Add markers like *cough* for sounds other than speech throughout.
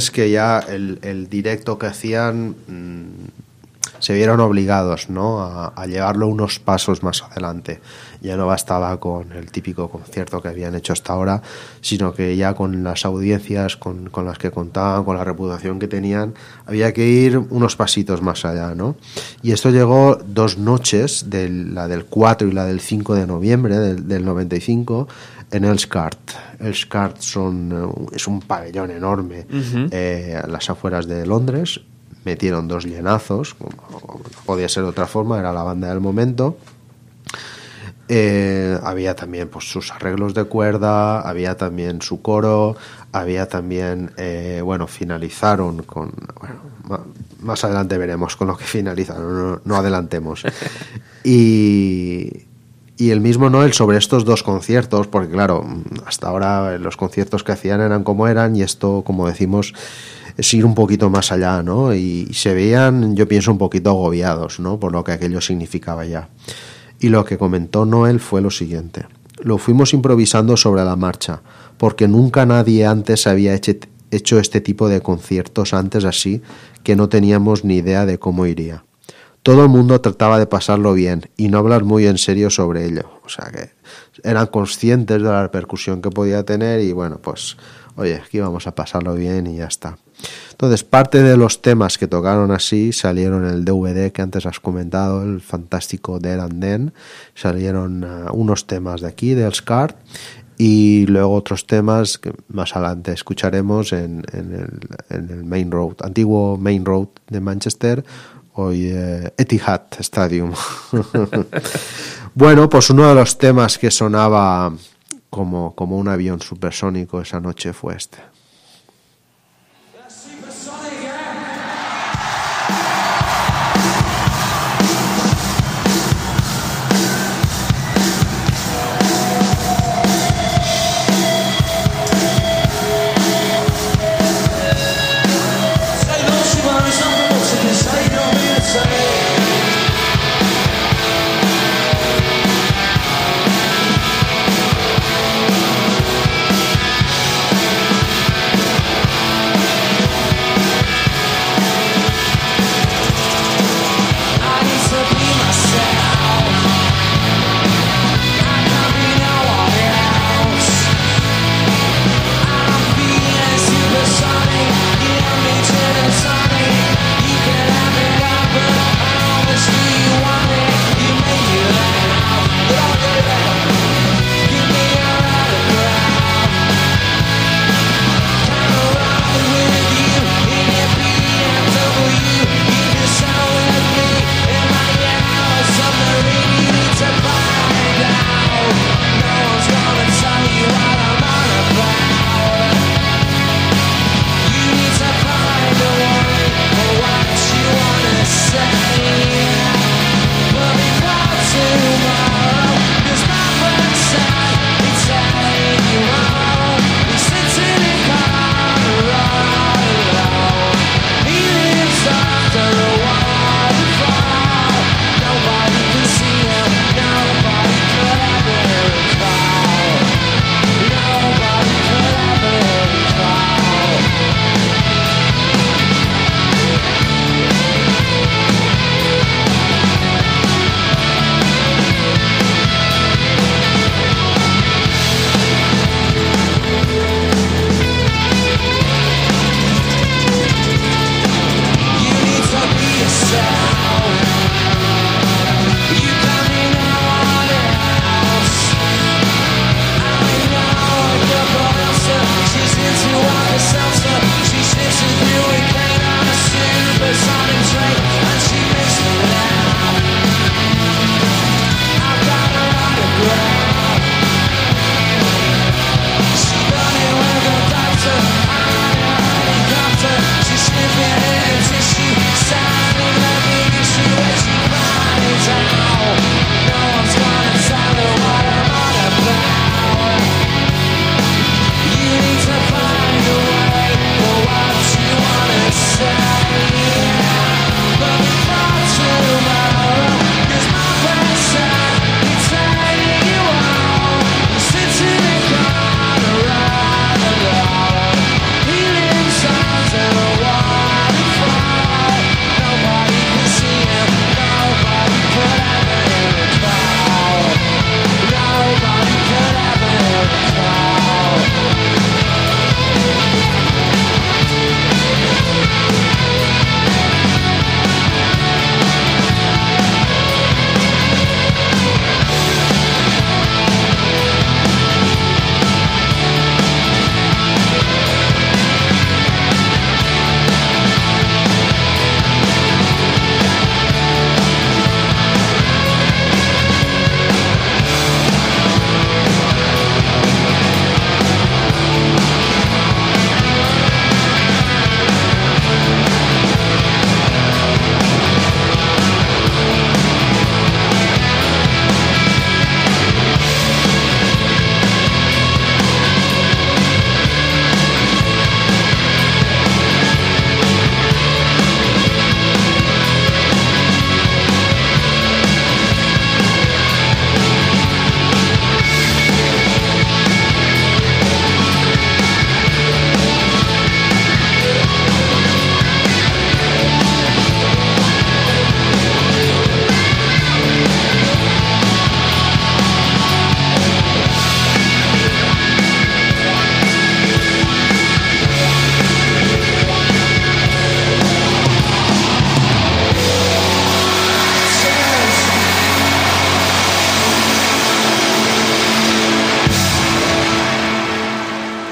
es que ya el, el directo que hacían mm, se vieron obligados ¿no? a, a, llevarlo unos pasos más adelante. Ya no bastaba con el típico concierto que habían hecho hasta ahora, sino que ya con las audiencias con, con las que contaban, con la reputación que tenían, había que ir unos pasitos más allá. ¿no? Y esto llegó dos noches, de la del 4 y la del 5 de noviembre del, del 95, en el SCART. El SCART son, es un pabellón enorme uh -huh. eh, a las afueras de Londres. Metieron dos llenazos, como no podía ser de otra forma, era la banda del momento. Eh, había también pues, sus arreglos de cuerda, había también su coro, había también, eh, bueno, finalizaron con, bueno, más adelante veremos con lo que finalizaron, no, no adelantemos. y, *laughs* y el mismo Noel sobre estos dos conciertos, porque claro, hasta ahora los conciertos que hacían eran como eran y esto, como decimos, es ir un poquito más allá, ¿no? Y, se veían, yo pienso, un poquito agobiados, ¿no? Por lo que aquello significaba ya. Y lo que comentó Noel fue lo siguiente. Lo fuimos improvisando sobre la marcha, porque nunca nadie antes había hecho este tipo de conciertos antes así, que no teníamos ni idea de cómo iría. Todo el mundo trataba de pasarlo bien y no hablar muy en serio sobre ello. O sea que eran conscientes de la repercusión que podía tener y bueno, pues oye, aquí vamos a pasarlo bien y ya está. Entonces, parte de los temas que tocaron así salieron en el DVD que antes has comentado, el fantástico Dead and Then. Salieron uh, unos temas de aquí, del Scar, y luego otros temas que más adelante escucharemos en, en, el, en el Main Road, antiguo Main Road de Manchester, hoy eh, Etihad Stadium. *laughs* bueno, pues uno de los temas que sonaba como, como un avión supersónico esa noche fue este.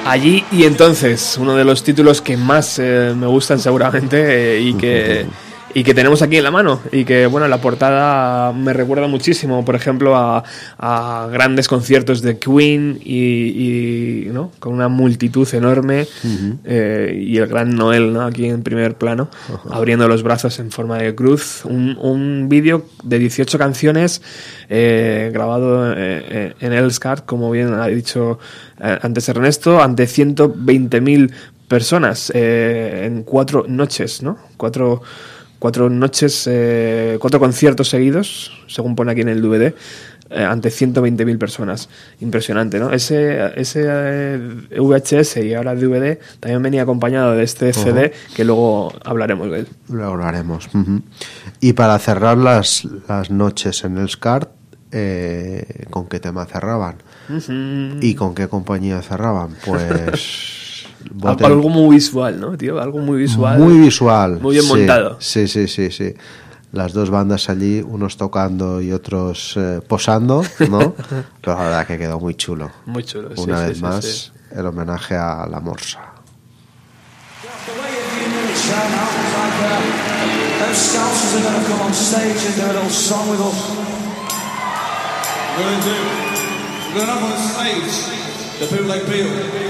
Allí y entonces, uno de los títulos que más eh, me gustan seguramente eh, y que *laughs* y que tenemos aquí en la mano y que bueno la portada me recuerda muchísimo por ejemplo a, grandes conciertos de Queen y, ¿no? con una multitud enorme eh, y el gran Noel ¿no? aquí en primer plano abriendo los brazos en forma de cruz un, un vídeo de 18 canciones eh, grabado eh, en Scar como bien ha dicho antes Ernesto ante 120.000 personas en cuatro noches no cuatro cuatro noches, eh, cuatro conciertos seguidos, según pone aquí en el DVD, eh, ante 120.000 personas. Impresionante, ¿no? Ese, ese eh, VHS y ahora DVD también venía acompañado de este CD que luego hablaremos de él. Luego hablaremos. Y para cerrar las, las noches en el SCART, ¿con qué tema cerraban? ¿Y con qué compañía cerraban? *laughs* Pues... Boten. Algo muy visual, ¿no, tío? Algo muy visual. Muy visual. Muy bien sí, montado. Sí, sí, sí, sí. Las dos bandas allí, unos tocando y otros eh, posando, ¿no? *laughs* Pero la verdad que quedó muy chulo. Muy chulo, Una sí, vez sí, más, el homenaje a la morsa. The people like Bill.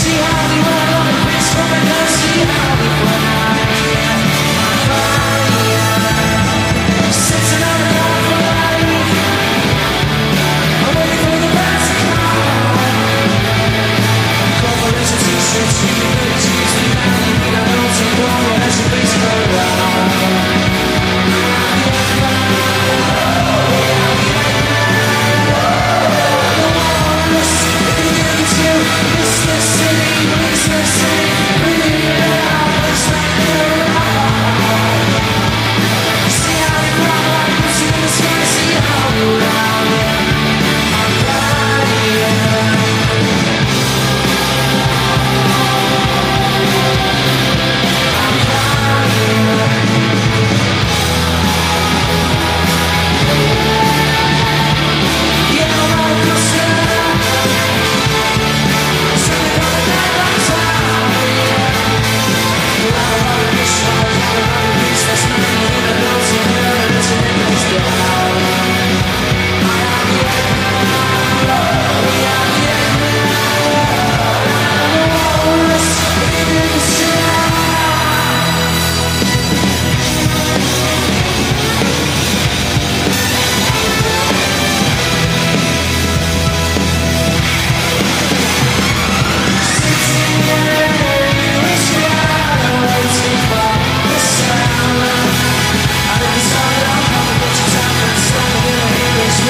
see how they run on the pitch from how they run. Peace.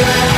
Yeah.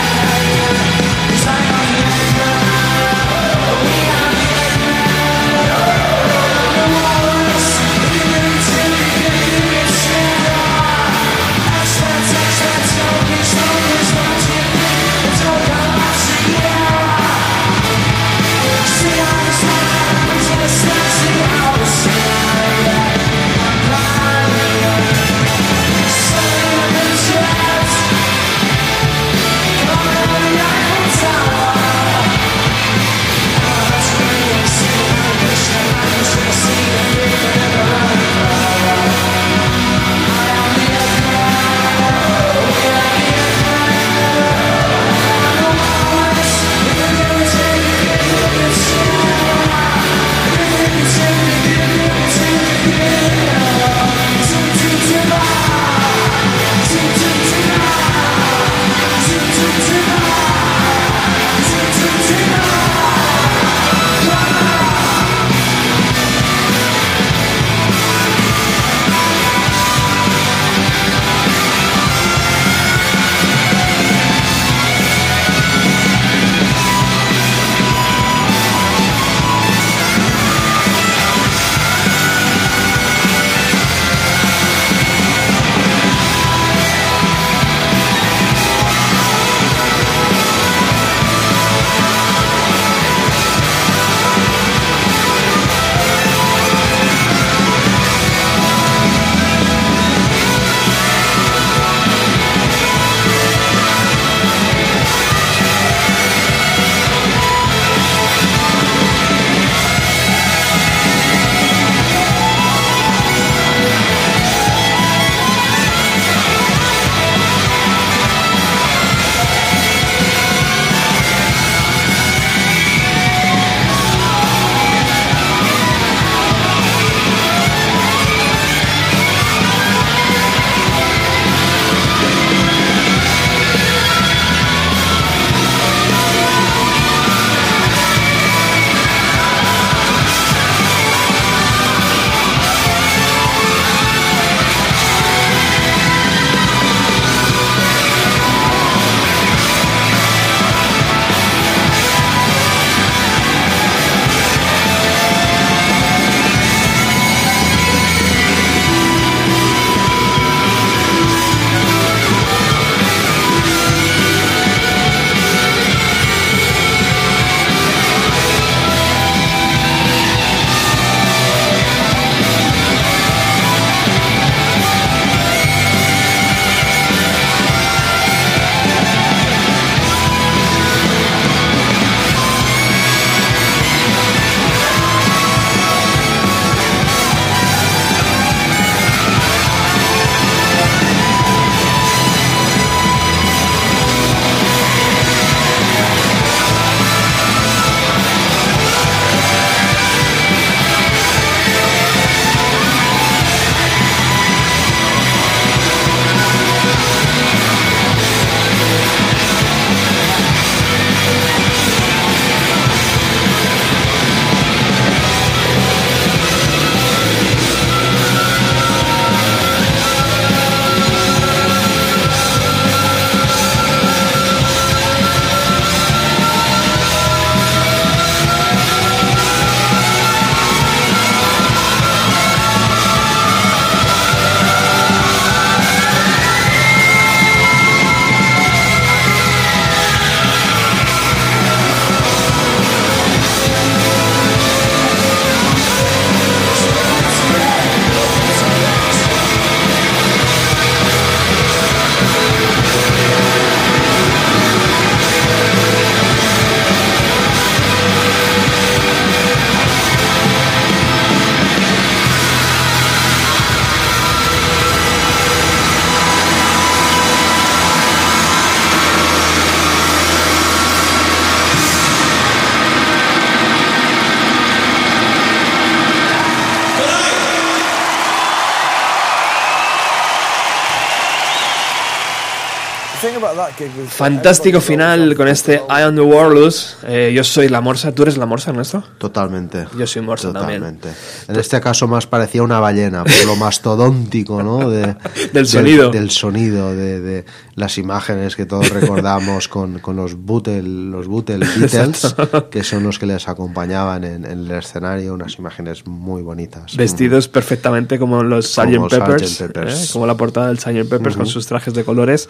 Fantástico final con este I am the Warless. Eh, yo soy la Morsa. ¿Tú eres la Morsa, Ernesto? Totalmente. Yo soy Morsa Totalmente. En este caso más parecía una ballena, por lo mastodóntico, ¿no? De, *laughs* del sonido. Del, sonido, de, de, las imágenes que todos recordamos con, con los Beatles, los Beatles, que son los que les acompañaban en, en, el escenario, unas imágenes muy bonitas. Vestidos perfectamente como los Sgt. Peppers, Peppers. ¿eh? como la portada del Sgt. Peppers con sus trajes de colores.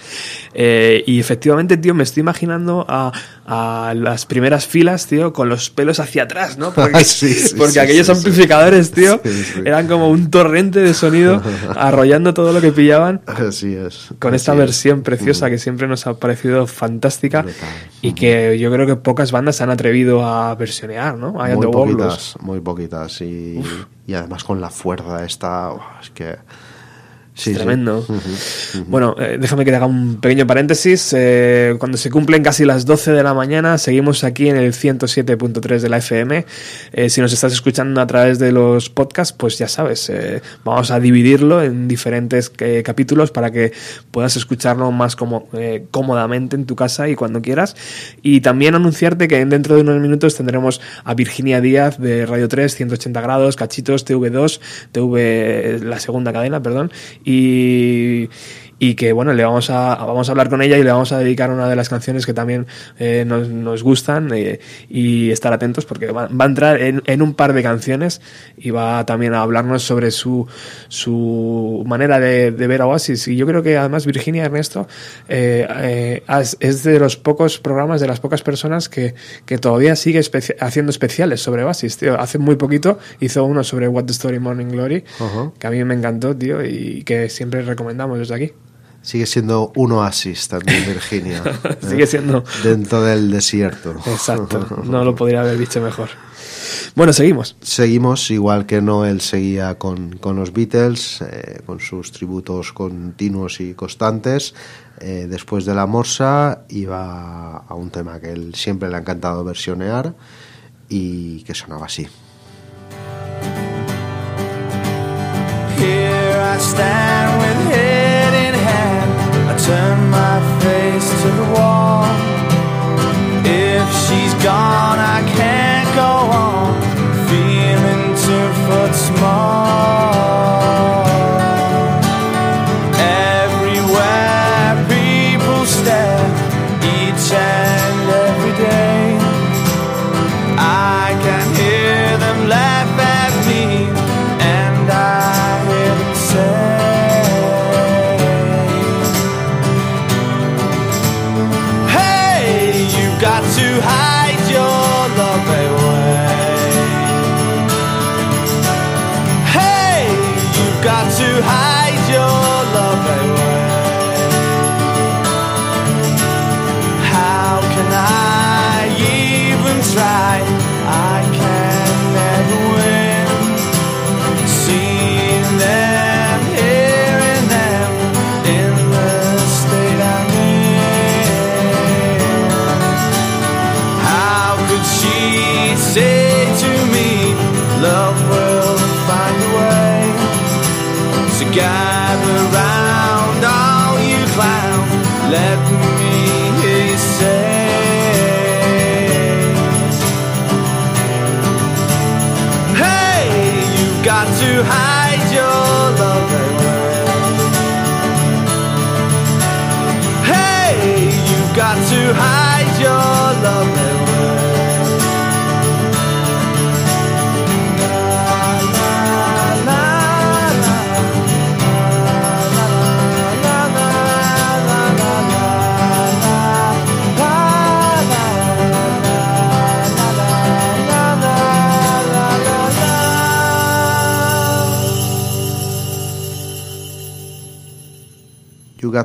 Eh, y efectivamente, tío, me estoy imaginando a, a, las primeras filas, tío, con los pelos hacia atrás, ¿no? Porque, *laughs* sí, sí, porque sí, aquellos amplificadores, tío, eran como un torrente de sonido *laughs* arrollando todo lo que pillaban. Así es. Con esta versión preciosa que siempre nos ha parecido fantástica Brutal. y que yo creo que pocas bandas se han atrevido a versionear, ¿no? Am Muy poquitas, muy poquitas. Y, y además con la fuerza esta, oh, es que... Sí, sí. Tremendo. Bueno, eh, déjame que te haga un pequeño paréntesis. Eh, cuando se cumplen casi las 12 de la mañana, seguimos aquí en el 107.3 de la FM. Eh, si nos estás escuchando a través de los podcasts, pues ya sabes, vamos a dividirlo en diferentes capítulos para que puedas escucharlo más como, cómodamente en tu casa y cuando quieras. Y también anunciarte que dentro de unos minutos tendremos a Virginia Díaz de Radio 3, 180 grados, Cachitos, TV2, TV, la segunda cadena, perdón, y, i y que bueno, le vamos a, vamos a hablar con ella y le vamos a dedicar una de las canciones que también eh, nos, nos gustan eh, y estar atentos porque va, va a entrar en, en, un par de canciones y va también a hablarnos sobre su, su manera de, de ver a Oasis. Y yo creo que además Virginia Ernesto eh, eh, es de los pocos programas, de las pocas personas que, que todavía sigue especi haciendo especiales sobre Oasis, tío. Hace muy poquito hizo uno sobre What the Story Morning Glory, Uh -huh. que a mí me encantó, tío, y que siempre recomendamos desde aquí. Sigue siendo un oasis también Virginia. *laughs* Sigue siendo. Dentro del desierto. Exacto. *laughs* No lo podría haber dicho mejor. Bueno, seguimos. Seguimos, igual que Noel seguía con, con los Beatles, eh, con sus tributos continuos y constantes. Eh, después de la morsa iba a un tema que él siempre le ha encantado versionear y que sonaba así. Here I stand with. I turn my face to the wall. If she's gone, I can't go on. Feeling two foot small.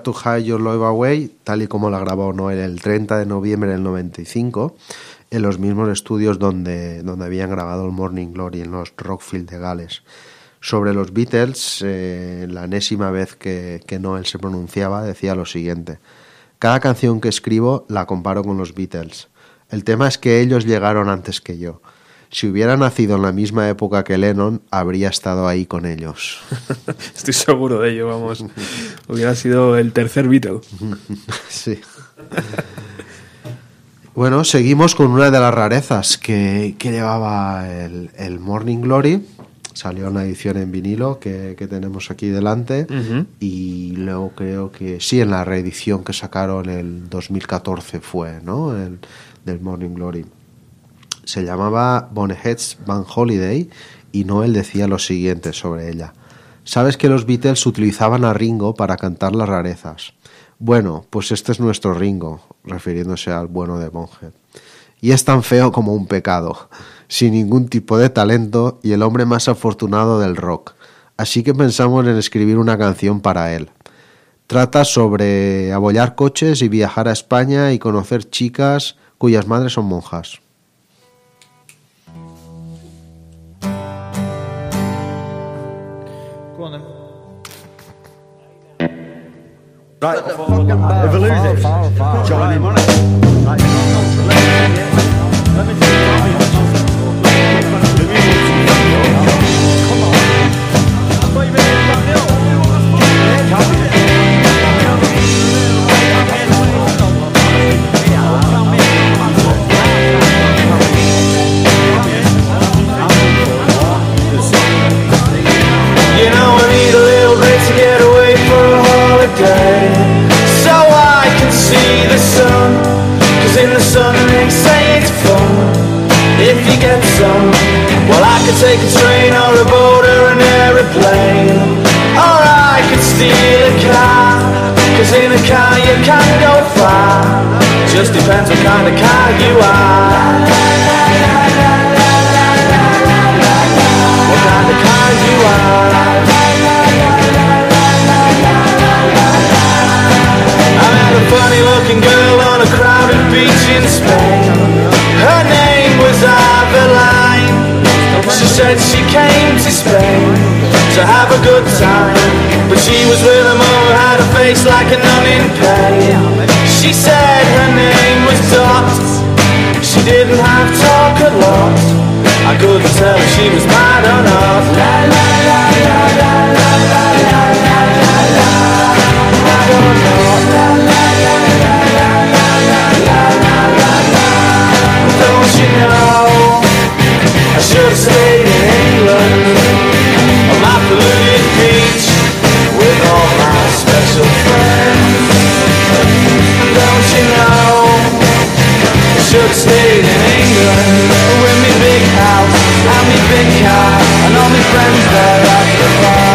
To Hide Your Love Away, tal y como la grabó Noel el 30 de noviembre del 95, en los mismos estudios donde, donde habían grabado el Morning Glory, en los Rockfield de Gales. Sobre los Beatles, eh, la enésima vez que, que Noel se pronunciaba, decía lo siguiente. Cada canción que escribo la comparo con los Beatles. El tema es que ellos llegaron antes que yo. Si hubiera nacido en la misma época que Lennon, habría estado ahí con ellos. *laughs* Estoy seguro de ello, vamos. Hubiera sido el tercer Beatle. *laughs* Sí. Bueno, seguimos con una de las rarezas que, que llevaba el, el Morning Glory. Salió una edición en vinilo que, que tenemos aquí delante. Y luego creo que sí, en la reedición que sacaron el 2014 fue, ¿no? El, del Morning Glory. Se llamaba Boneheads Van Holiday y Noel decía lo siguiente sobre ella. Sabes que los Beatles utilizaban a Ringo para cantar las rarezas. Bueno, pues este es nuestro Ringo, refiriéndose al bueno de Bonhead. Y es tan feo como un pecado, sin ningún tipo de talento y el hombre más afortunado del rock. Así que pensamos en escribir una canción para él. Trata sobre abollar coches y viajar a España y conocer chicas cuyas madres son monjas. Right, if we lose it, join him on it. Let me do If you get some. Well I could take a train or a boat or an aeroplane. Or I could steal a car Cause in a car you can't go far. Just depends what kind of car you are. What kind of car you are. I met a funny looking girl on a crowded beach in Spain. Her was Aveline. She said she came to Spain to have a good time. But she was with a who had a face like a nun in pain. She said her name was Dot. She didn't have talk a lot. I couldn't tell if she was mad or not. La la la la I should have stayed in England on my polluted beach with all my special friends. Don't you know? I should have stayed in England with me big house and me big car and all my friends there at the bar.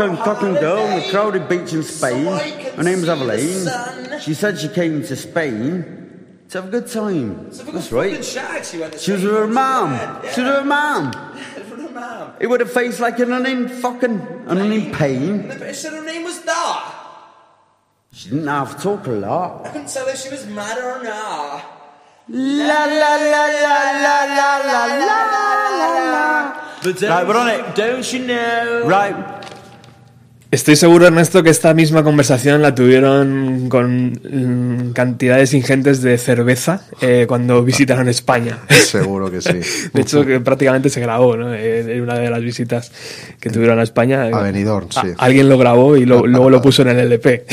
Fucking fucking girl on a crowded beach in Spain. Her name's Aveline. She said she came to Spain to have a good time. That's right. She was with her mum. She was with her mum. It would have faced like an in fucking an in pain. But said her name was Dot. She didn't have to talk a lot. I couldn't tell if she was mad or not. La la la la la la la la la la. But Right, we're on it. Don't you know? Right. Estoy seguro, Ernesto, que esta misma conversación la tuvieron con mm, cantidades ingentes de cerveza eh, cuando visitaron España. Seguro que sí. *laughs* De hecho, que prácticamente se grabó, ¿no? Eh, En una de las visitas que tuvieron a España. A Benidorm, A- sí. Alguien lo grabó y lo- luego lo puso en el LP.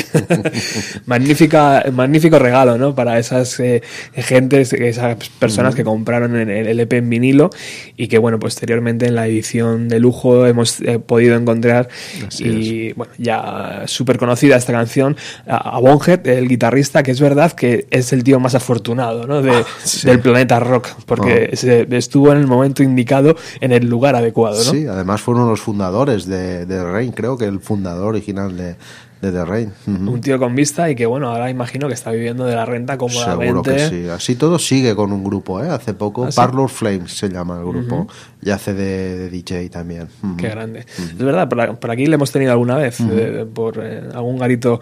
*laughs* Magnífica, magnífico regalo, ¿no? Para esas eh, gentes, esas personas que compraron el, el LP en vinilo y que, bueno, posteriormente en la edición de lujo hemos eh, podido encontrar Así y, bueno, ya súper conocida esta canción a, Bonhead, el guitarrista, que es verdad que es el tío más afortunado, ¿no? De- *laughs* sí. Del planeta rock, porque se- estuvo en el momento indicado, en el lugar adecuado, ¿no? Sí, además fue uno de los fundadores de, de Rain, creo que el fundador original de, de The Rain. Ujú. Un tío con vista y que, bueno, ahora imagino que está viviendo de la renta cómodamente. Seguro que sí. Así todo sigue con un grupo, ¿eh? Hace poco, ¿Ah, sí? Parlor Flames se llama el grupo. Y hace de, de DJ también. Ujú. Qué grande. Es verdad, por, por aquí le hemos tenido alguna vez, eh, por eh, algún garito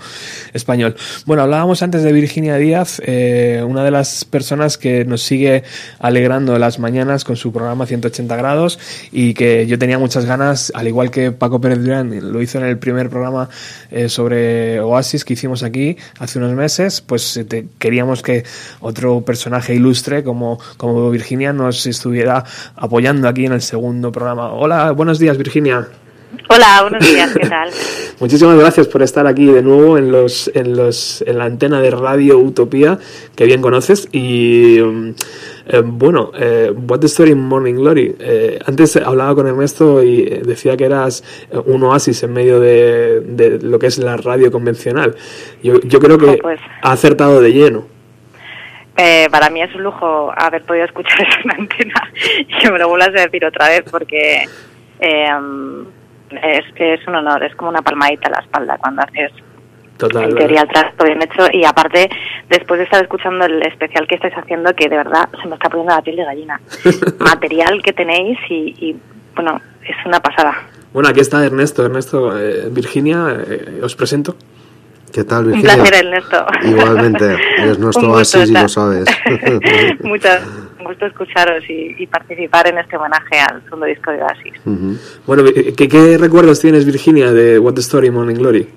español. Bueno, hablábamos antes de Virginia Díaz, eh, una de las personas que nos sigue alegrando las mañanas con su programa 180 grados y que yo tenía muchas ganas, al igual que Paco Pérez Durán lo hizo en el primer programa eh, sobre Oasis que hicimos aquí hace unos meses, pues eh, te- queríamos que otro personaje ilustre como, como Virginia nos estuviera apoyando aquí en el segundo programa. Hola, buenos días Virginia. Hola, buenos días, ¿qué tal? *laughs* Muchísimas gracias por estar aquí de nuevo en los en los en la antena de Radio Utopía que bien conoces y mm, eh, bueno, eh, What the Story in Morning Glory. Eh, antes hablaba con Ernesto y eh, decía que eras eh, un oasis en medio de, de lo que es la radio convencional. Yo, yo creo que pues. ha acertado de lleno. Eh, para mí es un lujo haber podido escuchar *laughs* en antena y que me lo vuelvas a decir otra vez porque eh, es, es un honor, es como una palmadita a la espalda cuando haces Total. en teoría el trato bien hecho y aparte después de estar escuchando el especial que estáis haciendo que de verdad se me está poniendo la piel de gallina *laughs* material que tenéis y, y, bueno es una pasada Bueno, aquí está Ernesto. Ernesto, eh, Virginia, eh, os presento. ¿Qué tal, un Virginia? placer Ernesto Igualmente, eres *laughs* nuestro Un oasis y lo sabes. *laughs* Muchas un gusto escucharos y, y participar en este homenaje al segundo disco de Oasis. Bueno, ¿qué, qué recuerdos tienes, Virginia, de What the Story in Morning Glory?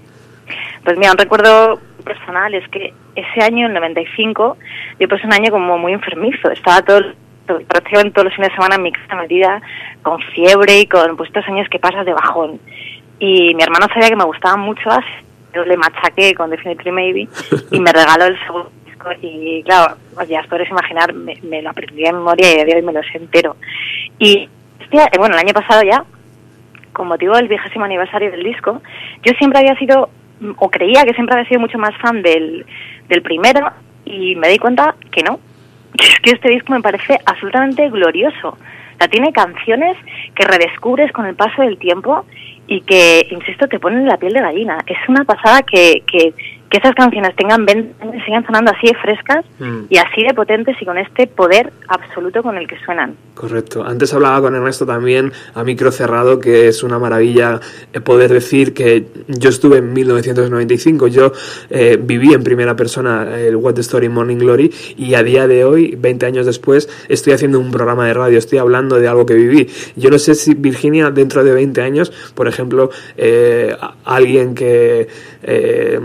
Pues mira, un recuerdo personal es que ese año, el 95, yo pasé un año como muy enfermizo. Estaba todo, todo- prácticamente todos los fines de semana en mi casa metida con fiebre y con pues, estos años que pasas de bajón. Y mi hermano sabía que me gustaba mucho Oasis, yo le machaqué con Definitely Maybe *laughs* y me regaló el segundo disco y claro, ya os podréis imaginar, me, me lo aprendí de memoria y a día de hoy me lo sé entero. Y eh, bueno, el año pasado ya, con motivo del vigésimo aniversario del disco, yo siempre había sido, o creía que siempre había sido mucho más fan del, del primero, y me di cuenta que no. *laughs* Es que este disco me parece absolutamente glorioso. O sea, tiene canciones que redescubres con el paso del tiempo y que, insisto, te ponen la piel de gallina. Es una pasada que, que, que esas canciones tengan 20 años y sigan sonando así de frescas Mm. y así de potentes y con este poder absoluto con el que suenan. Correcto. Antes hablaba con Ernesto también a micro cerrado que es una maravilla eh, poder decir que yo estuve en 1995, yo eh, viví en primera persona el What the Story in Morning Glory y a día de hoy, 20 años después, estoy haciendo un programa de radio, estoy hablando de algo que viví. Yo no sé si Virginia dentro de 20 años, por ejemplo, eh, alguien que eh,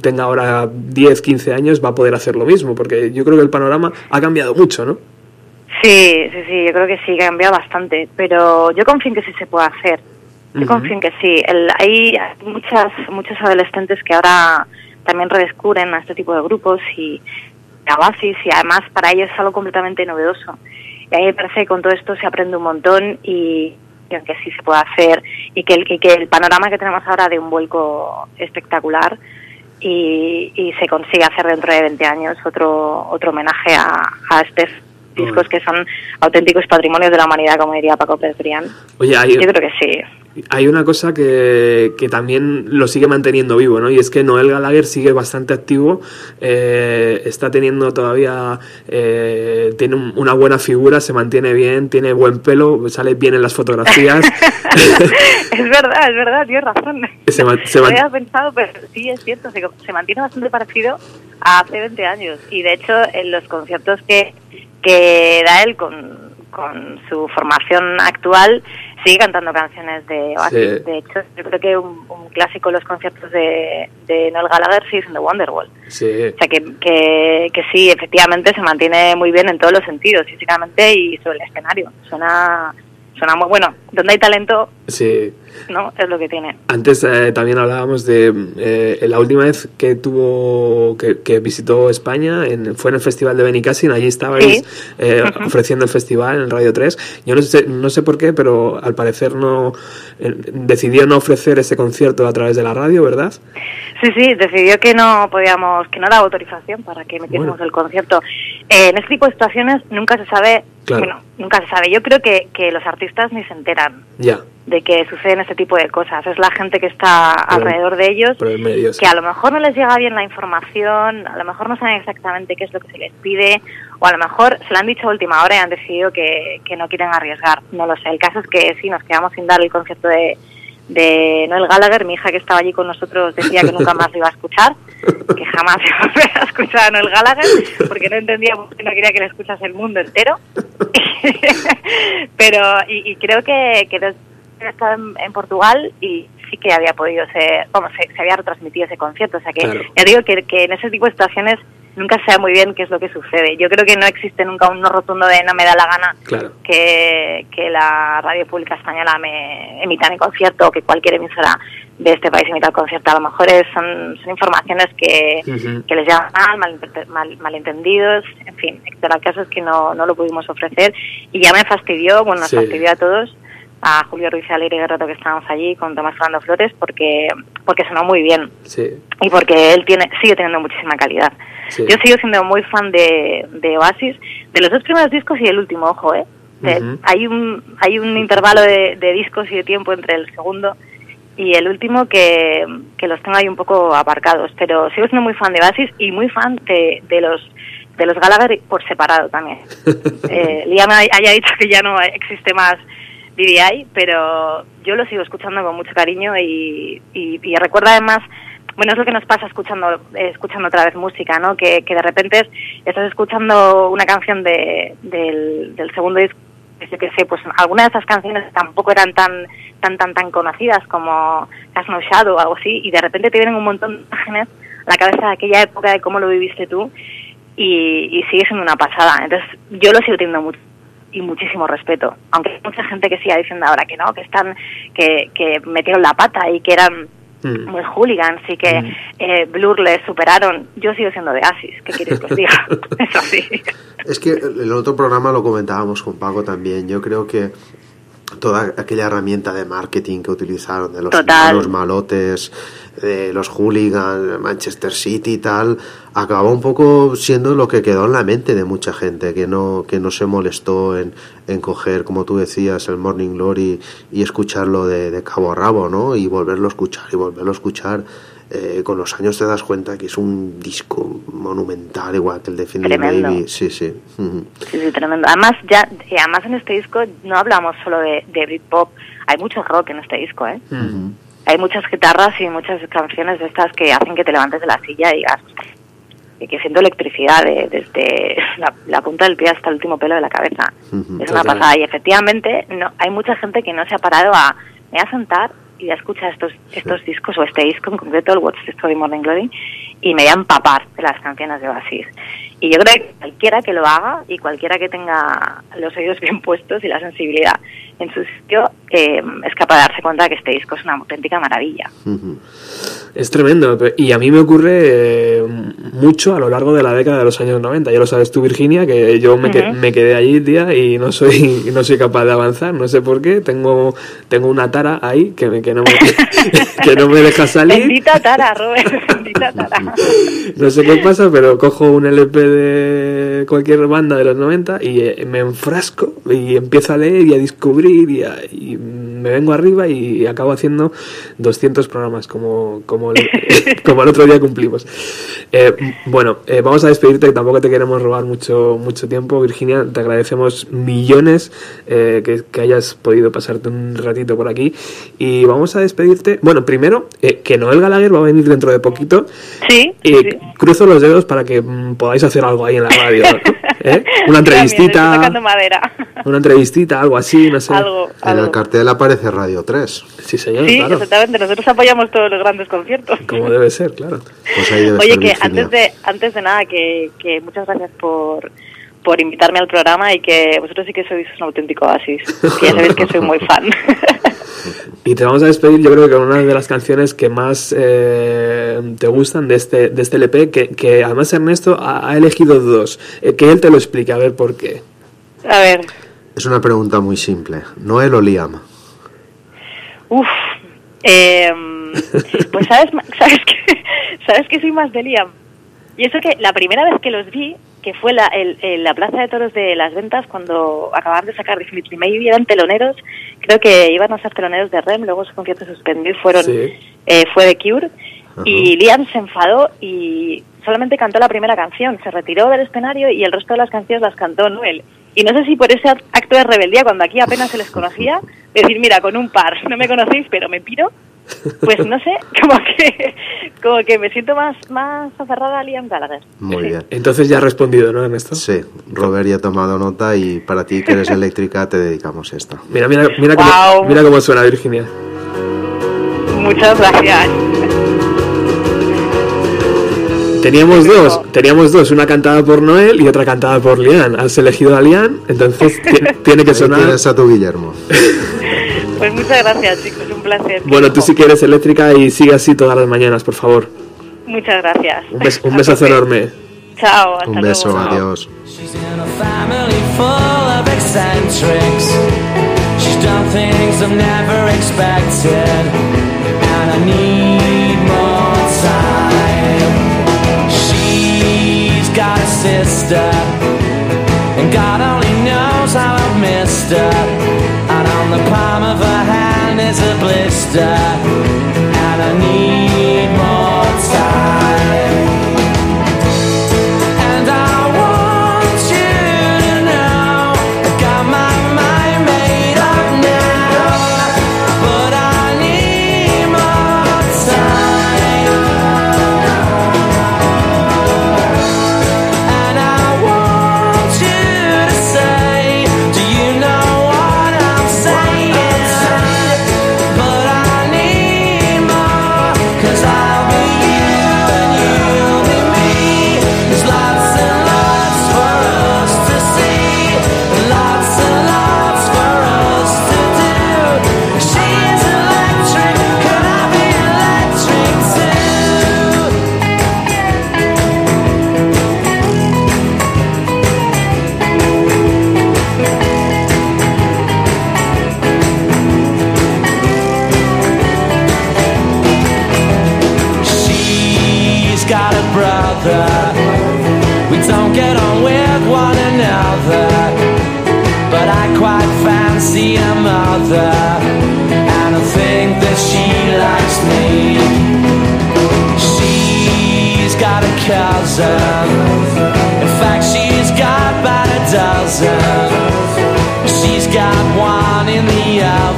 tenga ahora 10, 15 años va a poder hacer lo mismo, porque yo creo que el panorama ha cambiado mucho, ¿no? Sí, sí, sí, yo creo que sí, que ha cambiado bastante, pero yo confío en que sí se puede hacer. Yo confío en que sí. El, hay muchas, muchos adolescentes que ahora también redescubren a este tipo de grupos y a Oasis y además para ellos es algo completamente novedoso. Y a mí me parece que con todo esto se aprende un montón y, y que sí se puede hacer y que, el, y que el panorama que tenemos ahora de un vuelco espectacular y, y se consigue hacer dentro de 20 años otro otro homenaje a, a estos discos que son auténticos patrimonios de la humanidad, como diría Paco Pedrián. Oye, hay, Yo creo que sí. hay una cosa que, que también lo sigue manteniendo vivo, ¿no? Y es que Noel Gallagher sigue bastante activo, eh, está teniendo todavía, eh, tiene un- una buena figura, se mantiene bien, tiene buen pelo, sale bien en las fotografías. *laughs* es verdad, es verdad, tienes razón. Se man- se No man- había pensado, pero sí es cierto, se, se mantiene bastante parecido a hace 20 años. Y de hecho, en los conciertos que, que da él con, con su formación actual, sigue cantando canciones de Oasis. Sí. De hecho, yo creo que un, un clásico en los conciertos de, de Noel Gallagher sí es en The Wonderwall. Sí. O sea, que, que, que sí, efectivamente se mantiene muy bien en todos los sentidos, físicamente y sobre el escenario. Suena, suena muy bueno. Donde hay talento, Sí. ¿No? Es lo que tiene. Antes eh, también hablábamos de eh, la última vez que tuvo que, que visitó España en- fue en el festival de Benicassin allí estabais Sí. eh, ofreciendo el festival en Radio 3 yo no sé no sé por qué pero al parecer no eh, decidió no ofrecer ese concierto a través de la radio verdad Sí, sí, decidió que no podíamos, que no daba autorización para que metiésemos Bueno. el concierto. Eh, en este tipo de situaciones nunca se sabe, Claro. bueno, nunca se sabe. Yo creo que, que los artistas ni se enteran ya de que suceden este tipo de cosas. Es la gente que está alrededor de ellos medio sí. que a lo mejor no les llega bien la información, a lo mejor no saben exactamente qué es lo que se les pide, o a lo mejor se lo han dicho a última hora y han decidido que, que no quieren arriesgar. No lo sé. El caso es que sí, nos quedamos sin dar el concierto de, de Noel Gallagher. Mi hija que estaba allí con nosotros decía que nunca más lo iba a escuchar, que jamás iba a volver a escuchar a Noel Gallagher, porque no entendía por qué no quería que le escuchase el mundo entero. *laughs* Pero, y, y creo que, que estado en, en Portugal y sí que había podido ser, vamos, se, se había retransmitido ese concierto. O sea que Claro. ya digo que, que en ese tipo de situaciones nunca se sabe muy bien qué es lo que sucede. Yo creo que no existe nunca un no rotundo de no me da la gana claro que, que la radio pública española me emita mi concierto o que cualquier emisora de este país emita el concierto. A lo mejor es- son, son informaciones que, que les llaman mal, malinter- mal- malentendidos, en fin, pero el caso es que no, no lo pudimos ofrecer y ya me fastidió, bueno, nos Sí. fastidió a todos, a Julio Ruiz y a Leire Guerrero que estábamos allí con Tomás Fernando Flores porque, porque sonó muy bien sí y porque él tiene sigue teniendo muchísima calidad. Sí. Yo sigo siendo muy fan de, de Oasis, de los dos primeros discos y el último, ojo, ¿eh? Hay un hay un intervalo de, de discos y de tiempo entre el segundo y el último que, que los tengo ahí un poco aparcados, pero sigo siendo muy fan de Oasis y muy fan de, de los de los Gallagher por separado también. *laughs* eh, Liam hay- haya dicho que ya no existe más BDI, pero yo lo sigo escuchando con mucho cariño y, y, recuerdo además, bueno, es lo que nos pasa escuchando eh, escuchando otra vez música, ¿no? Que, de repente estás escuchando una canción de, del, segundo disco, que sé, pues algunas de esas canciones tampoco eran tan tan tan tan conocidas como Has No Shadow o algo así, y de repente te vienen un montón de imágenes a la cabeza de aquella época de cómo lo viviste tú y sigue siendo una pasada. Entonces, yo lo sigo teniendo mucho y muchísimo respeto. Aunque hay mucha gente que siga diciendo ahora que no, que están, que, que metieron la pata y que eran Mm. muy hooligans y que Mm. eh, Blur les superaron. Yo sigo siendo de Asis, ¿qué queréis que os diga? *laughs* *laughs* Eso sí. Es que el otro programa lo comentábamos con Paco también. Yo creo que toda aquella herramienta de marketing que utilizaron de los, malotes, de los hooligans, Manchester City y tal, acabó un poco siendo lo que quedó en la mente de mucha gente, que no, que no se molestó en, en coger, como tú decías, el Morning Glory y escucharlo de, de cabo a rabo, ¿no? Y volverlo a escuchar y volverlo a escuchar. Eh, con los años te das cuenta que es un disco monumental, igual que el de Finley Tremendo. Baby. Sí, sí. Ujú. Sí, sí, tremendo. Además, ya, y además en este disco no hablamos solo de, de Britpop, hay mucho rock en este disco, ¿eh? Hay muchas guitarras y muchas canciones de estas que hacen que te levantes de la silla y digas y que siento electricidad de- desde *laughs* la, la punta del pie hasta el último pelo de la cabeza. Es una pasada. Y efectivamente, no, hay mucha gente que no se ha parado a. Me voy a sentar y voy a escuchar estos, estos discos, o este disco en concreto, el What's the Story Morning Glory, y me voy a empapar de las canciones de Oasis. Y yo creo que cualquiera que lo haga y cualquiera que tenga los oídos bien puestos y la sensibilidad en su sitio eh, es capaz de darse cuenta de que este disco es una auténtica maravilla. Es tremendo. Y a mí me ocurre eh, mucho a lo largo de la década de los años 90. Ya lo sabes tú, Virginia, que yo me, que- Ujú. me quedé allí, tía, y no soy, *laughs* no soy capaz de avanzar. No sé por qué. Tengo, tengo una tara ahí que, me, que, no, me, *laughs* que no me deja salir. Bendita Tara, Robert, bendita Tara. *laughs* No sé qué pasa, pero cojo un LP de cualquier banda de los 90 y eh, me enfrasco y empiezo a leer y a descubrir y, me vengo arriba y acabo haciendo 200 programas como, como, el, *laughs* como el otro día cumplimos. Eh, bueno, eh, vamos a despedirte, tampoco te queremos robar mucho, mucho tiempo, Virginia. Te agradecemos millones eh, que, que hayas podido pasarte un ratito por aquí. Y vamos a despedirte. Bueno, primero, que Noel Gallagher va a venir dentro de poquito. Sí, Y sí. cruzo los dedos para que mm, podáis hacer algo ahí en la radio. *laughs* Una entrevistita. madera. Una entrevistita, algo así, no sé. Algo, En el cartel aparece Radio 3. Sí, señor, Sí, claro. exactamente. Nosotros apoyamos todos los grandes conciertos. Como debe ser, claro. Pues ahí debe Oye, estar que Virginia. antes de, antes de nada, que, que muchas gracias por, por invitarme al programa y que vosotros sí que sois un auténtico oasis. Que ya sabéis que soy muy fan. *laughs* Y te vamos a despedir, yo creo que con una de las canciones que más eh, te gustan de este, de este LP, que, que además Ernesto ha, ha elegido dos. Eh, que él te lo explique, a ver por qué. A ver, Es una pregunta muy simple. ¿Noel o Liam? uff. em, *laughs* pues sabes, sabes que, sabes que soy más de Liam. Y eso que la primera vez que los vi, que fue la, el- la Plaza de Toros de las Ventas, cuando acababan de sacar Definitely Maybe, eran teloneros, creo que iban a ser teloneros de REM, luego su concierto suspendió y fueron, Sí. eh, fue de Cure. Ajá. Y Liam se enfadó y solamente cantó la primera canción, se retiró del escenario y el resto de las canciones las cantó Noel. Y no sé si por ese acto de rebeldía, cuando aquí apenas se les conocía, decir, mira, con un par, no me conocéis, pero me piro, pues no sé, *laughs* como que, como que me siento más, más aferrada a Liam Gallagher. Muy Sí. bien. Entonces ya has respondido, ¿no, Ernesto? Sí, Robert ya ha tomado nota y para ti que eres eléctrica te dedicamos esta. Mira, mira, mira, cómo, Guau. mira cómo suena Virginia. Muchas gracias. Teníamos dos, teníamos dos, una cantada por Noel y otra cantada por Lian. Has elegido a Lian, entonces *laughs* ti- tiene que sonar. tienes a tu Guillermo. *laughs* Pues muchas gracias, chicos, un placer. Bueno, tú sí que eres eléctrica y sigue así todas las mañanas, por favor. Muchas gracias. Un, bes- un *laughs* besazo enorme. Chao, hasta Un beso, luego. adiós. She's sister. And God only knows how I've missed her. And on the palm of her hand is a blister.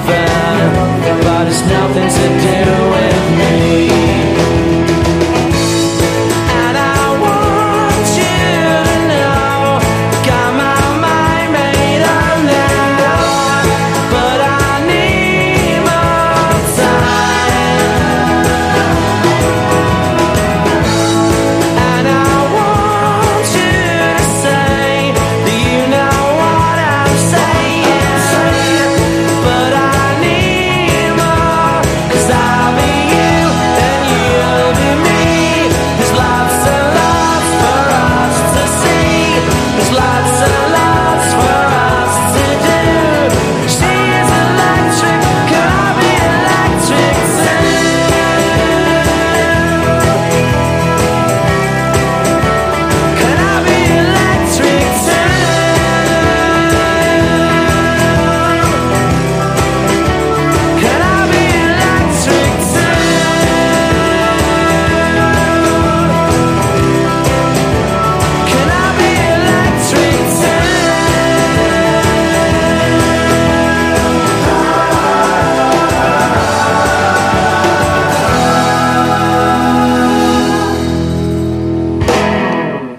Oven. But it's nothing to do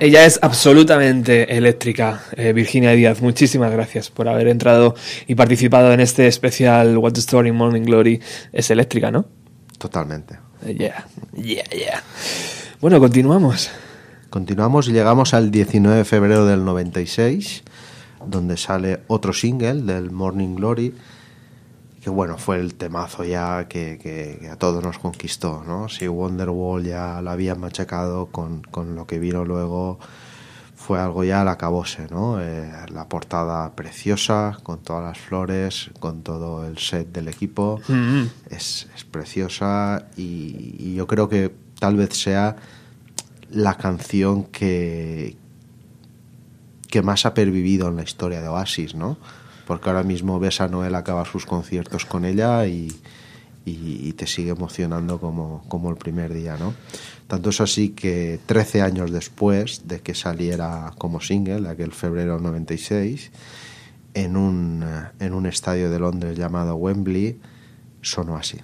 Ella es absolutamente eléctrica, eh, Virginia Díaz. Muchísimas gracias por haber entrado y participado en este especial What the Story Morning Glory. Es eléctrica, ¿no? Totalmente. Eh, Yeah, yeah, yeah. Bueno, continuamos. Continuamos y llegamos al 19 de febrero del 96, donde sale otro single del Morning Glory, que bueno, fue el temazo ya que, que- que a todos nos conquistó, ¿no? Si Wonderwall ya la habían machacado con, con lo que vino luego, fue algo ya al acabose, ¿no? Eh, la portada preciosa, con todas las flores, con todo el set del equipo, es, es preciosa y, y yo creo que tal vez sea la canción que, que más ha pervivido en la historia de Oasis, ¿no? Porque ahora mismo ves a Noel acabar sus conciertos con ella y, te sigue emocionando como, como el primer día, ¿no? Tanto es así que 13 años después de que saliera como single, aquel febrero 96, en un, eh, en un estadio de Londres llamado Wembley, sonó así.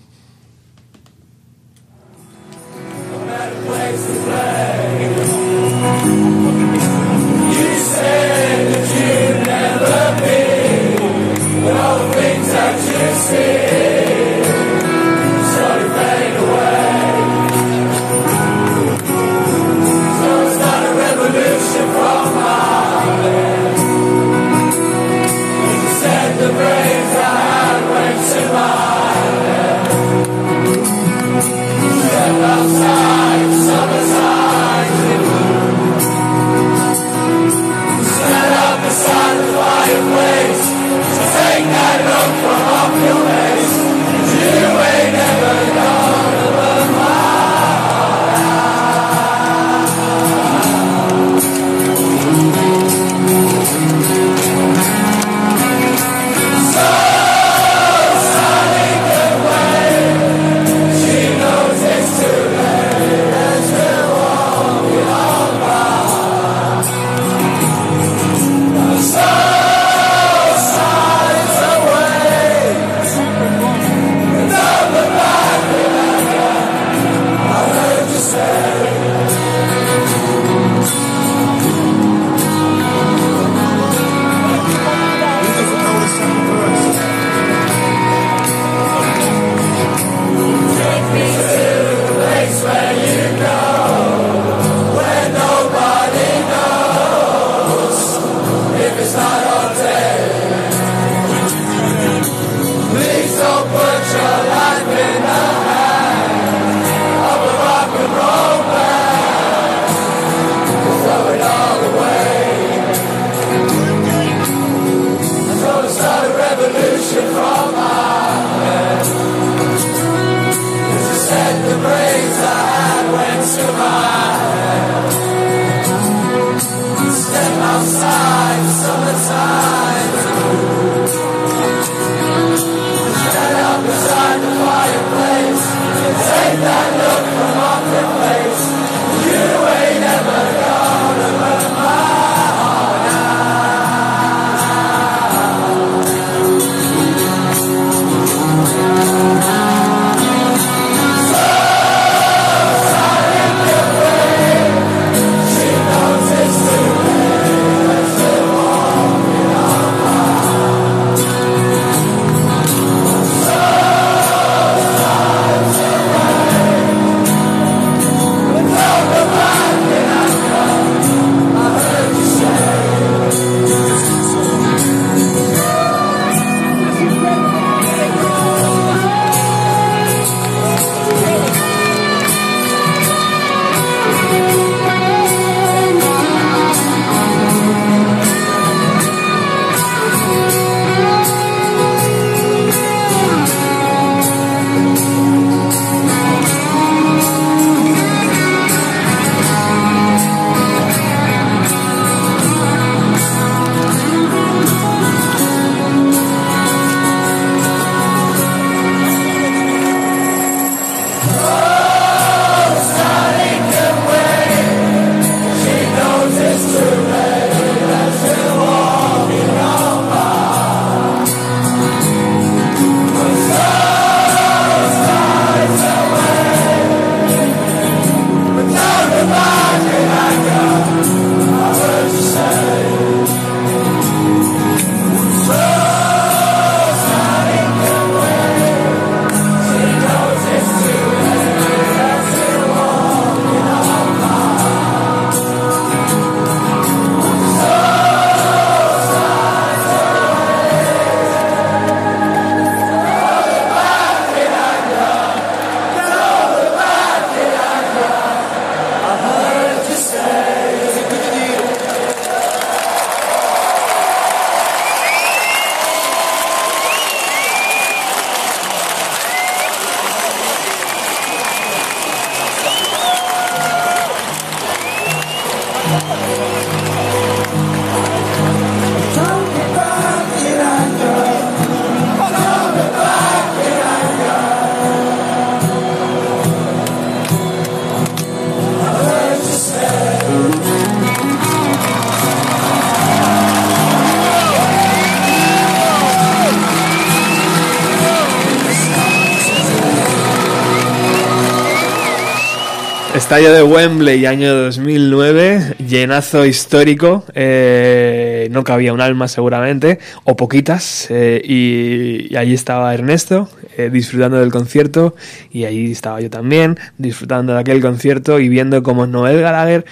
Estadio de Wembley, año 2009, llenazo histórico, eh, no cabía un alma seguramente, o poquitas, eh, y, allí estaba Ernesto eh, disfrutando del concierto, y ahí estaba yo también disfrutando de aquel concierto y viendo como Noel Gallagher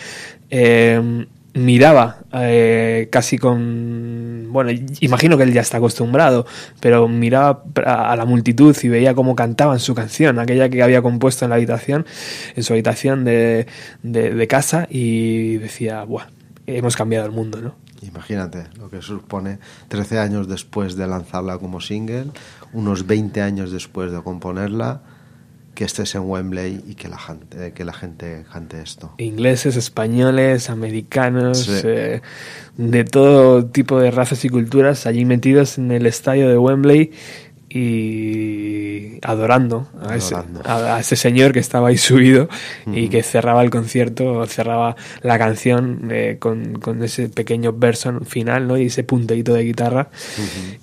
miraba casi con bueno imagino que él ya está acostumbrado pero miraba a la multitud y veía cómo cantaban su canción aquella que había compuesto en la habitación en su habitación de, de- de casa y decía Buah, hemos cambiado el mundo no Imagínate lo que supone 13 años después de lanzarla como single, unos 20 años después de componerla, que estés en Wembley y que la gente, que la gente cante esto. ingleses españoles americanos Sí. eh, de todo tipo de razas y culturas allí metidos en el estadio de Wembley y adorando a ese, Adorando. a, a ese señor que estaba ahí *laughs* subido y que cerraba el concierto, cerraba la canción eh, con, con ese pequeño verso final ¿no? y ese punteíto de guitarra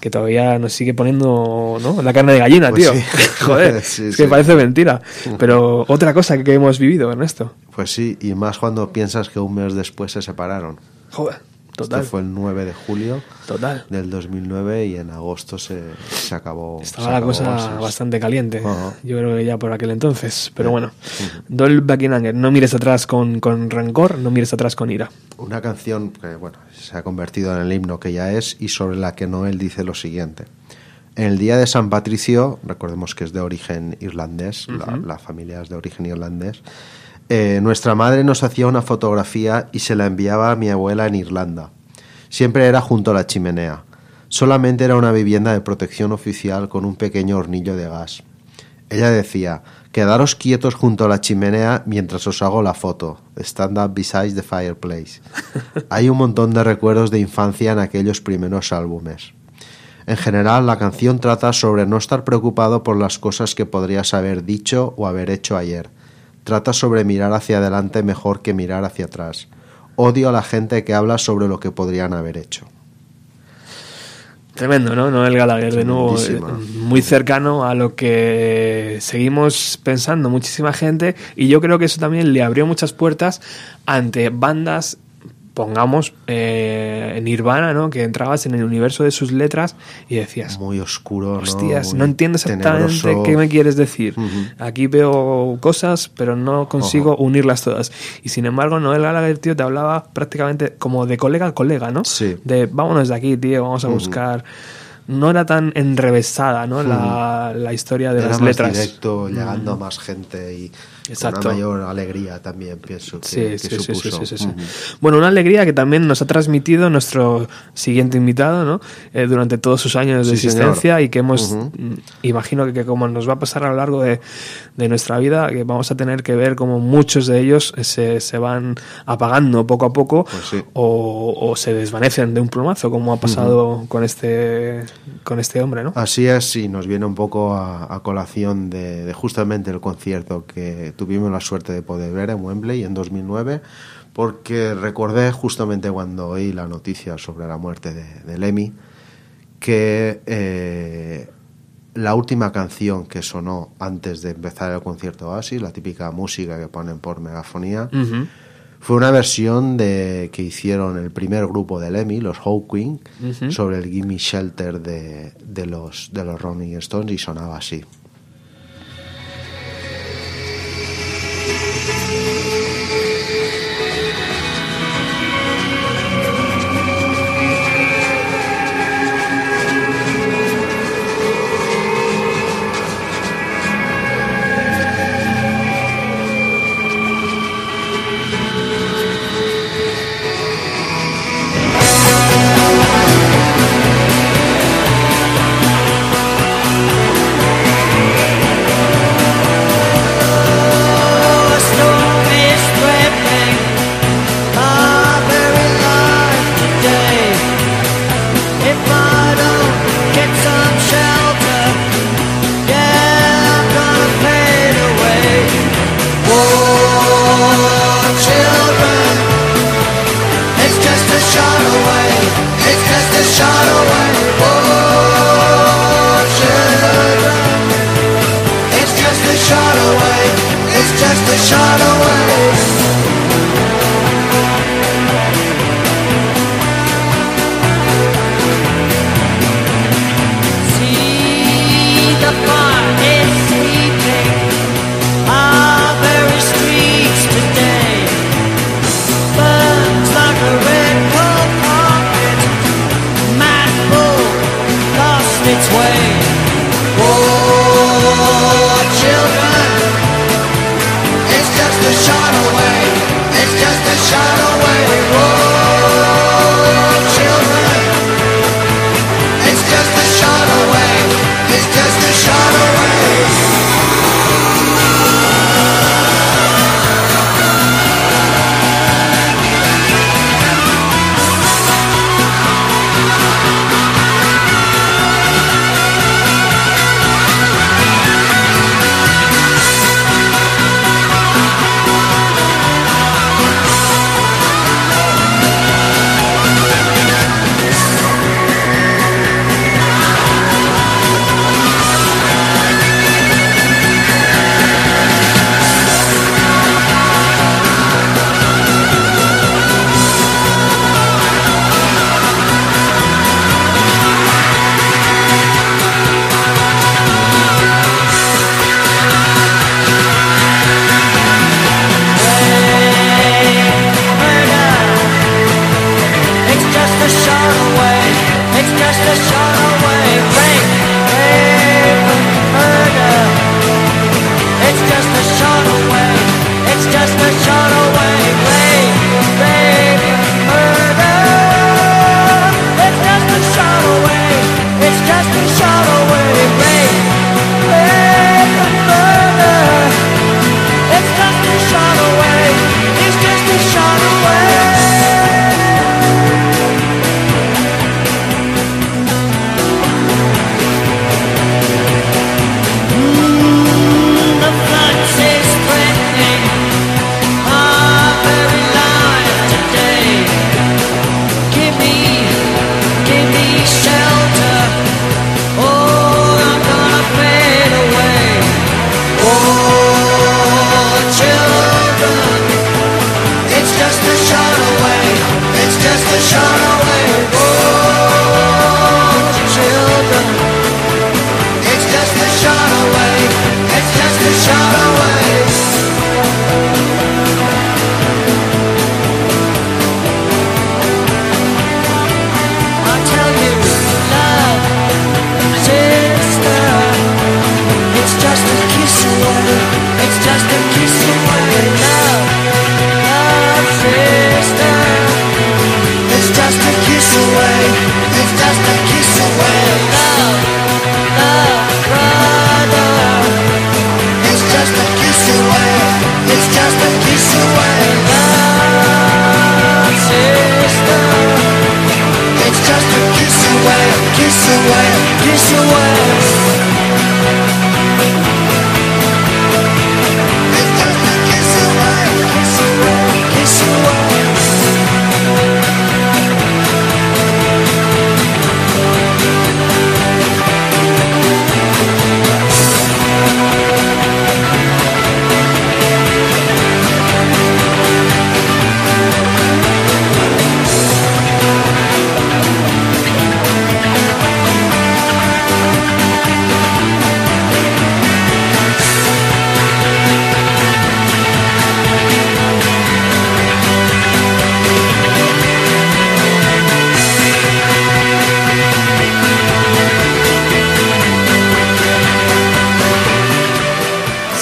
que todavía nos sigue poniendo ¿no? la carne de gallina, Pues tío. sí. *laughs* *laughs* Joder, Sí, es que parece mentira. Pero otra cosa que hemos vivido, Ernesto. Pues sí, y más cuando piensas que un mes después se separaron. Joder, total. Esto fue el 9 de julio Total. del 2009 y en agosto se, se acabó. Estaba se la acabó cosa Oasis. bastante caliente. Ajá. Yo creo que ya por aquel entonces. Pero bueno, Dol Buckingham, no mires atrás con, con rencor, no mires atrás con ira. Una canción que bueno, se ha convertido en el himno que ya es y sobre la que Noel dice lo siguiente. En el día de San Patricio, recordemos que es de origen irlandés, la, la familia es de origen irlandés, eh, nuestra madre nos hacía una fotografía y se la enviaba a mi abuela en Irlanda. Siempre era junto a la chimenea. Solamente era una vivienda de protección oficial con un pequeño hornillo de gas. Ella decía, quedaros quietos junto a la chimenea mientras os hago la foto. Stand up beside the fireplace. *laughs* Hay un montón de recuerdos de infancia en aquellos primeros álbumes. En general, la canción trata sobre no estar preocupado por las cosas que podrías haber dicho o haber hecho ayer. Trata sobre mirar hacia adelante mejor que mirar hacia atrás. Odio a la gente que habla sobre lo que podrían haber hecho. Tremendo, ¿no? Noel Gallagher, de nuevo, eh, muy cercano a lo que seguimos pensando muchísima gente y yo creo que eso también le abrió muchas puertas ante bandas, pongamos, eh, Nirvana, ¿no? Que entrabas en el universo de sus letras y decías, Muy oscuro, ¿no? Hostias, no entiendo exactamente tenebroso. qué me quieres decir. Aquí veo cosas, pero no consigo unirlas todas. Y sin embargo, Noel Gallagher, tío, te hablaba prácticamente como de colega a colega, ¿no? Sí. De vámonos de aquí, tío, vamos a buscar. No era tan enrevesada, ¿no? La, la historia de Era las más letras. directo, llegando a más gente y Exacto. una mayor alegría también, pienso que, Sí, que sí, supuso. sí, sí. Ujú. Bueno, una alegría que también nos ha transmitido nuestro siguiente invitado, ¿no? Eh, durante todos sus años de existencia señor. y que hemos, Ujú. mm, imagino que, que como nos va a pasar a lo largo de, de nuestra vida, que vamos a tener que ver como muchos de ellos se, se van apagando poco a poco Pues o, o se desvanecen de un plumazo, como ha pasado con este con este hombre, ¿no? Así es, y nos viene un poco a, a colación de, de justamente el concierto que tuvimos la suerte de poder ver en Wembley en 2009, porque recordé justamente cuando oí la noticia sobre la muerte de, de Lemmy, que eh, la última canción que sonó antes de empezar el concierto Oasis, la típica música que ponen por megafonía, fue una versión de que hicieron el primer grupo de Lemmy, los Ujú. sobre el Gimme Shelter de, de los, de los Rolling Stones y sonaba así.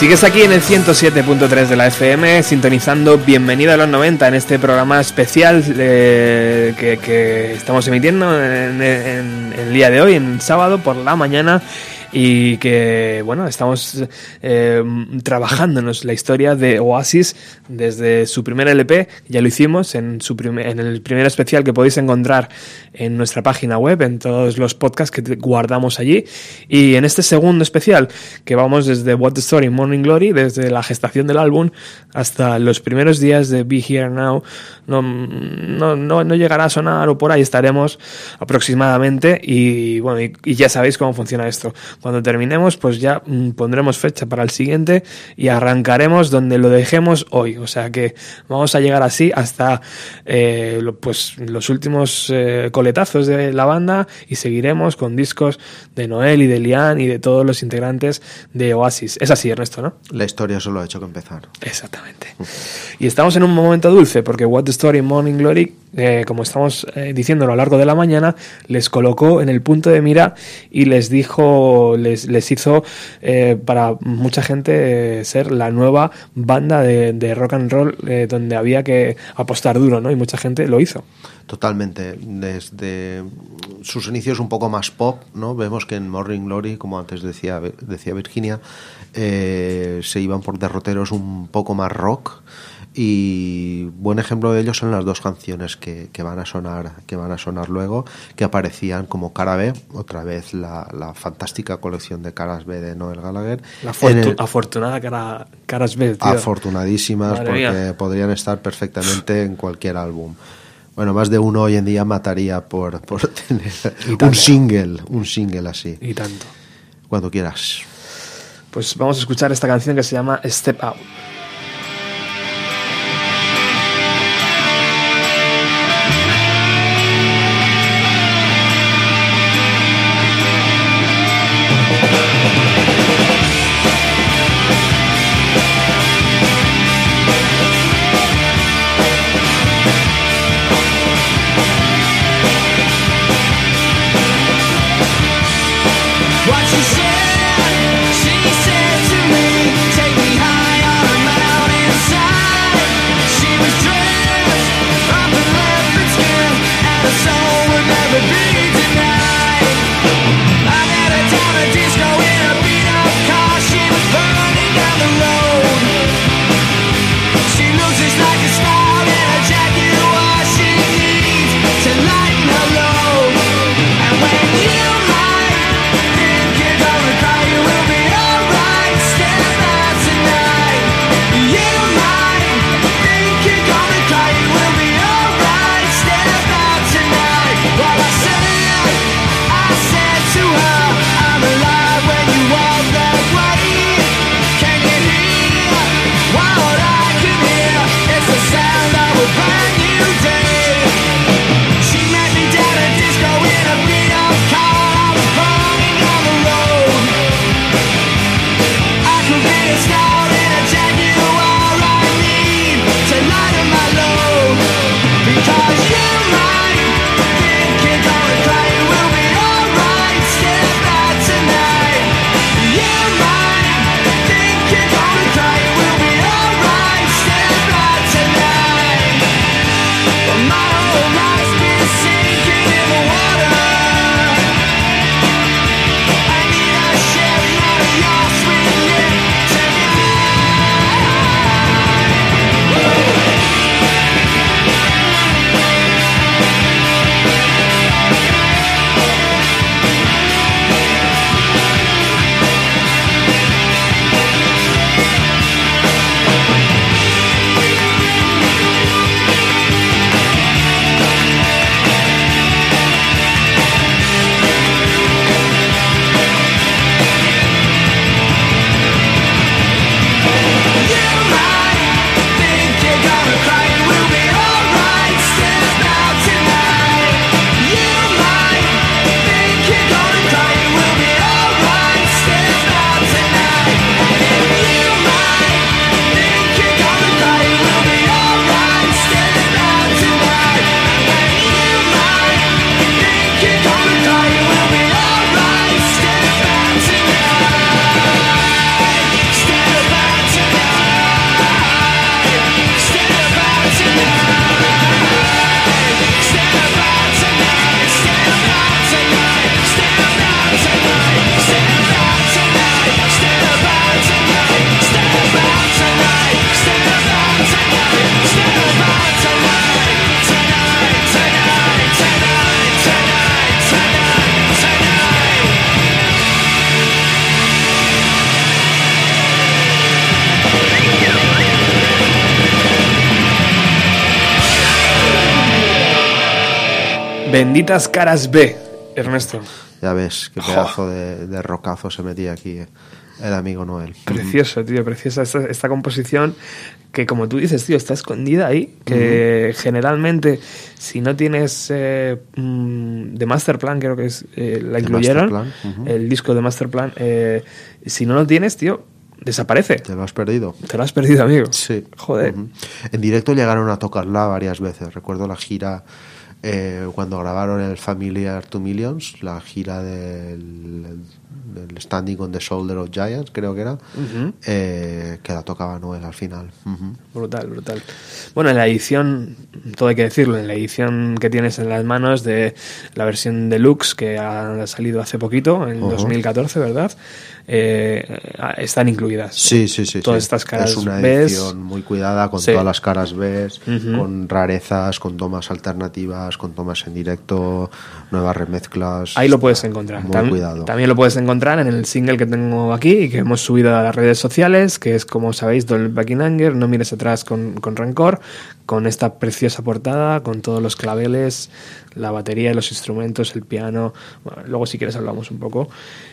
Sigues aquí en el 107.3 de la FM, sintonizando Bienvenido a los 90 en este programa especial eh, que, estamos emitiendo en, en- en el día de hoy, en sábado por la mañana. Y que, bueno, estamos eh, trabajándonos la historia de Oasis desde su primer LP, ya lo hicimos en, su en el primer especial que podéis encontrar en nuestra página web, en todos los podcasts que guardamos allí. Y en este segundo especial, que vamos desde What the Story Morning Glory, desde la gestación del álbum hasta los primeros días de Be Here Now, no, no, no, no llegará a sonar o por ahí estaremos aproximadamente. Y bueno, y, ya sabéis cómo funciona esto. Cuando terminemos, pues ya mm, pondremos fecha para el siguiente y arrancaremos donde lo dejemos hoy. O sea que vamos a llegar así hasta eh, pues los últimos eh, de la banda y seguiremos con discos de Noel y de Lian y de todos los integrantes de Oasis. Es así, Ernesto, ¿no? La historia solo ha hecho que empezar. Exactamente. Y estamos en un momento dulce porque What the Story Morning Glory, eh, como estamos eh, diciendo a lo largo de la mañana, les colocó en el punto de mira y les dijo, les, les hizo eh, para mucha gente eh, ser la nueva banda de, de rock and roll donde había que apostar duro, ¿no? Y mucha gente lo hizo. Totalmente. Sus inicios un poco más pop, ¿no? Vemos que en Morning Glory, como antes decía, decía Virginia, eh, se iban por derroteros un poco más rock. Y buen ejemplo de ello son las dos canciones que, que van a sonar, que van a sonar luego, que aparecían como cara B, otra vez la, la fantástica colección de caras B de Noel Gallagher. La el- afortunada cara, caras B, tío. afortunadísimas Madre porque mía. podrían estar perfectamente en cualquier álbum. Bueno, más de uno hoy en día mataría por, *laughs* por tener un single, un single así. Y tanto. Cuando quieras. Pues vamos a escuchar esta canción que se llama Step Out. Benditas caras B, Ernesto. Ya ves qué pedazo de, de rocazo se metía aquí eh, el amigo Noel. Precioso, tío, preciosa esta, esta composición que como tú dices, tío, está escondida ahí, que generalmente si no tienes eh, mm, de Masterplan, creo que es, eh, la incluyeron, el disco de Masterplan, eh, si no lo tienes, tío, desaparece. ¿Te lo has perdido? Te lo has perdido, amigo. Sí. Joder. En directo llegaron a tocarla varias veces. Recuerdo la gira eh, cuando grabaron el Familiar to Millions, la gira del, del Standing on the Shoulder of Giants, creo que era, eh, que la tocaba Noel al final. Brutal, brutal. Bueno, en la edición, todo hay que decirlo, en la edición que tienes en las manos de la versión deluxe que ha salido hace poquito, en Ujú. 2014, ¿verdad? Eh, están incluidas. Sí, sí, sí. Todas sí. estas caras Es una Bs. edición muy cuidada, con Sí. todas las caras B, con rarezas, con tomas alternativas, con tomas en directo, nuevas remezclas. Ahí lo puedes encontrar. Muy Tam- cuidado. También lo puedes encontrar en el single que tengo aquí y que hemos subido a las redes sociales, que es como sabéis, Don't Back in Anger, No mires atrás con, con rencor, con esta preciosa portada, con todos los claveles, la batería, los instrumentos, el piano. Luego si quieres hablamos un poco.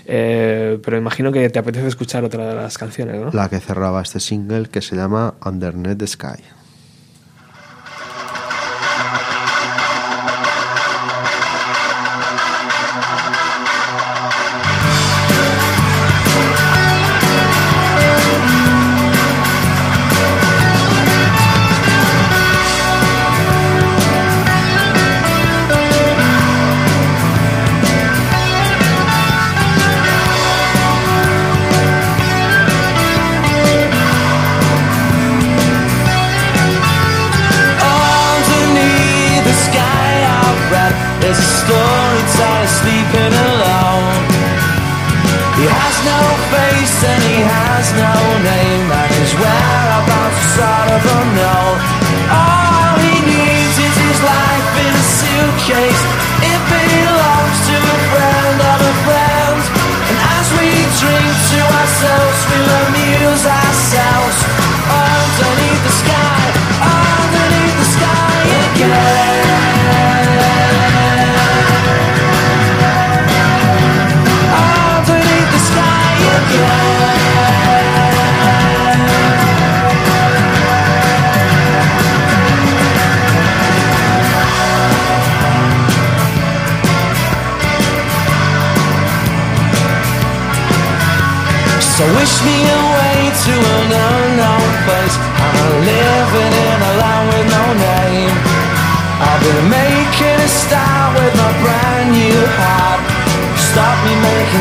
Eh, pero imagino que te apetece escuchar otra de las canciones, ¿no? La que cerraba este single que se llama Underneath the Sky.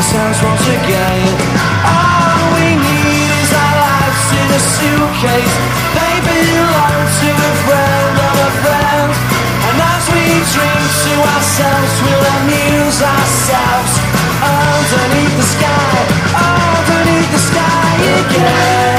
Sounds once again. All we need is our lives in a suitcase. They belong to a friend of a friend. And as we drink to ourselves We'll amuse ourselves Underneath the sky Underneath the sky again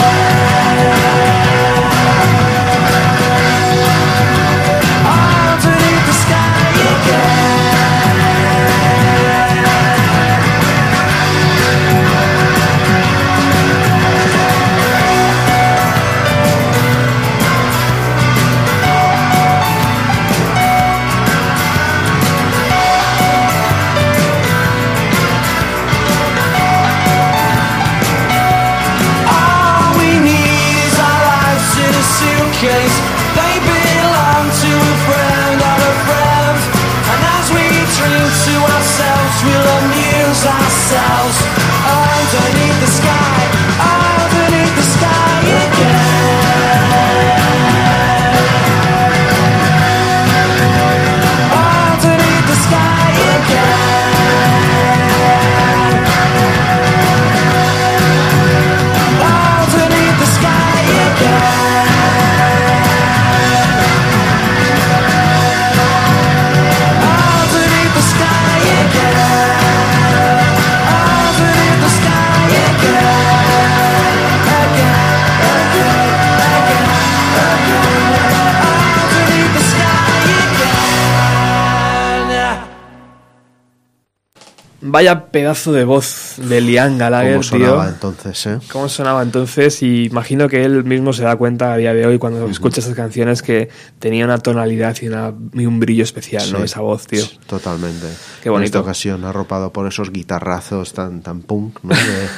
Vaya pedazo de voz de Liam Gallagher, tío. sonaba entonces, ¿eh? ¿Cómo sonaba entonces? Y imagino que él mismo se da cuenta a día de hoy cuando escucha esas canciones que tenía una tonalidad y, una- y un brillo especial, ¿no? Esa voz, tío. Totalmente. Qué En bonito. esta ocasión arropado por esos guitarrazos tan, tan punk, ¿no? De,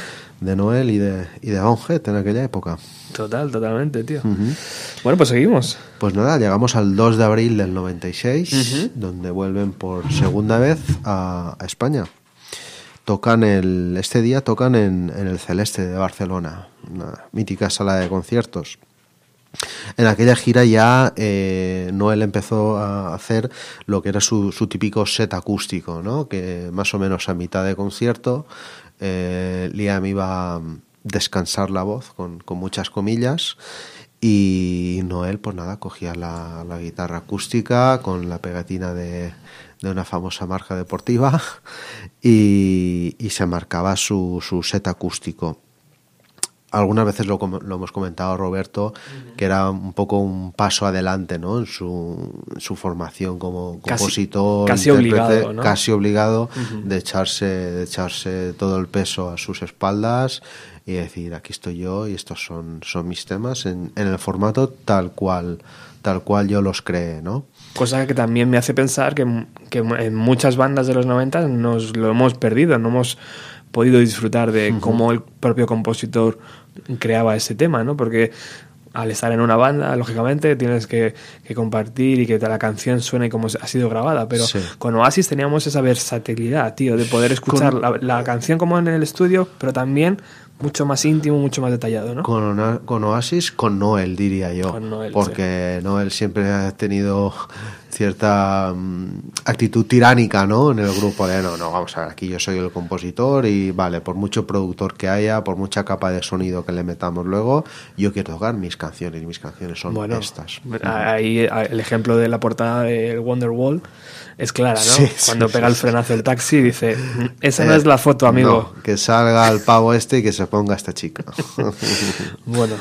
de Noel y de, y de Onjet en aquella época. Total, totalmente, tío. Bueno, pues seguimos. Pues nada, llegamos al 2 de abril del 96, donde vuelven por segunda vez a, a España. Tocan el, este día tocan en, en el Celeste de Barcelona, una mítica sala de conciertos. En aquella gira ya eh, Noel empezó a hacer lo que era su, su típico set acústico, ¿no? que más o menos a mitad de concierto eh, Liam iba a descansar la voz con, con muchas comillas y Noel pues nada cogía la, la guitarra acústica con la pegatina de, de una famosa marca deportiva *laughs* y, y se marcaba su, su set acústico algunas veces lo, lo hemos comentado Roberto que era un poco un paso adelante ¿no? en, su, su formación como compositor casi obligado, ¿no? casi obligado de echarse de echarse todo el peso a sus espaldas y decir aquí estoy yo y estos son son mis temas en, en el formato tal cual tal cual yo los creé no Cosa que también me hace pensar que, que en muchas bandas de los 90 nos lo hemos perdido, no hemos podido disfrutar de cómo el propio compositor creaba ese tema, ¿no? Porque al estar en una banda, lógicamente, tienes que, que compartir y que la canción suene como ha sido grabada, pero Sí. con Oasis teníamos esa versatilidad, tío, de poder escuchar la, la canción como en el estudio, pero también mucho más íntimo, mucho más detallado, ¿no? Con, con Oasis, con Noel, diría yo. Con Noel, porque Noel siempre ha tenido cierta mm, actitud tiránica, ¿no? En el grupo de, no, no, vamos a ver, aquí yo soy el compositor y vale, por mucho productor que haya, por mucha capa de sonido que le metamos luego, yo quiero tocar mis canciones y mis canciones son Bueno, estas. ahí el ejemplo de la portada de Wonderwall es clara, ¿no? Sí, sí, Cuando pega sí, el frenazo el taxi dice, "Mm, esa no Eh, es la foto, amigo. no, que salga el pavo este y que se ponga esta chica. *laughs* Bueno,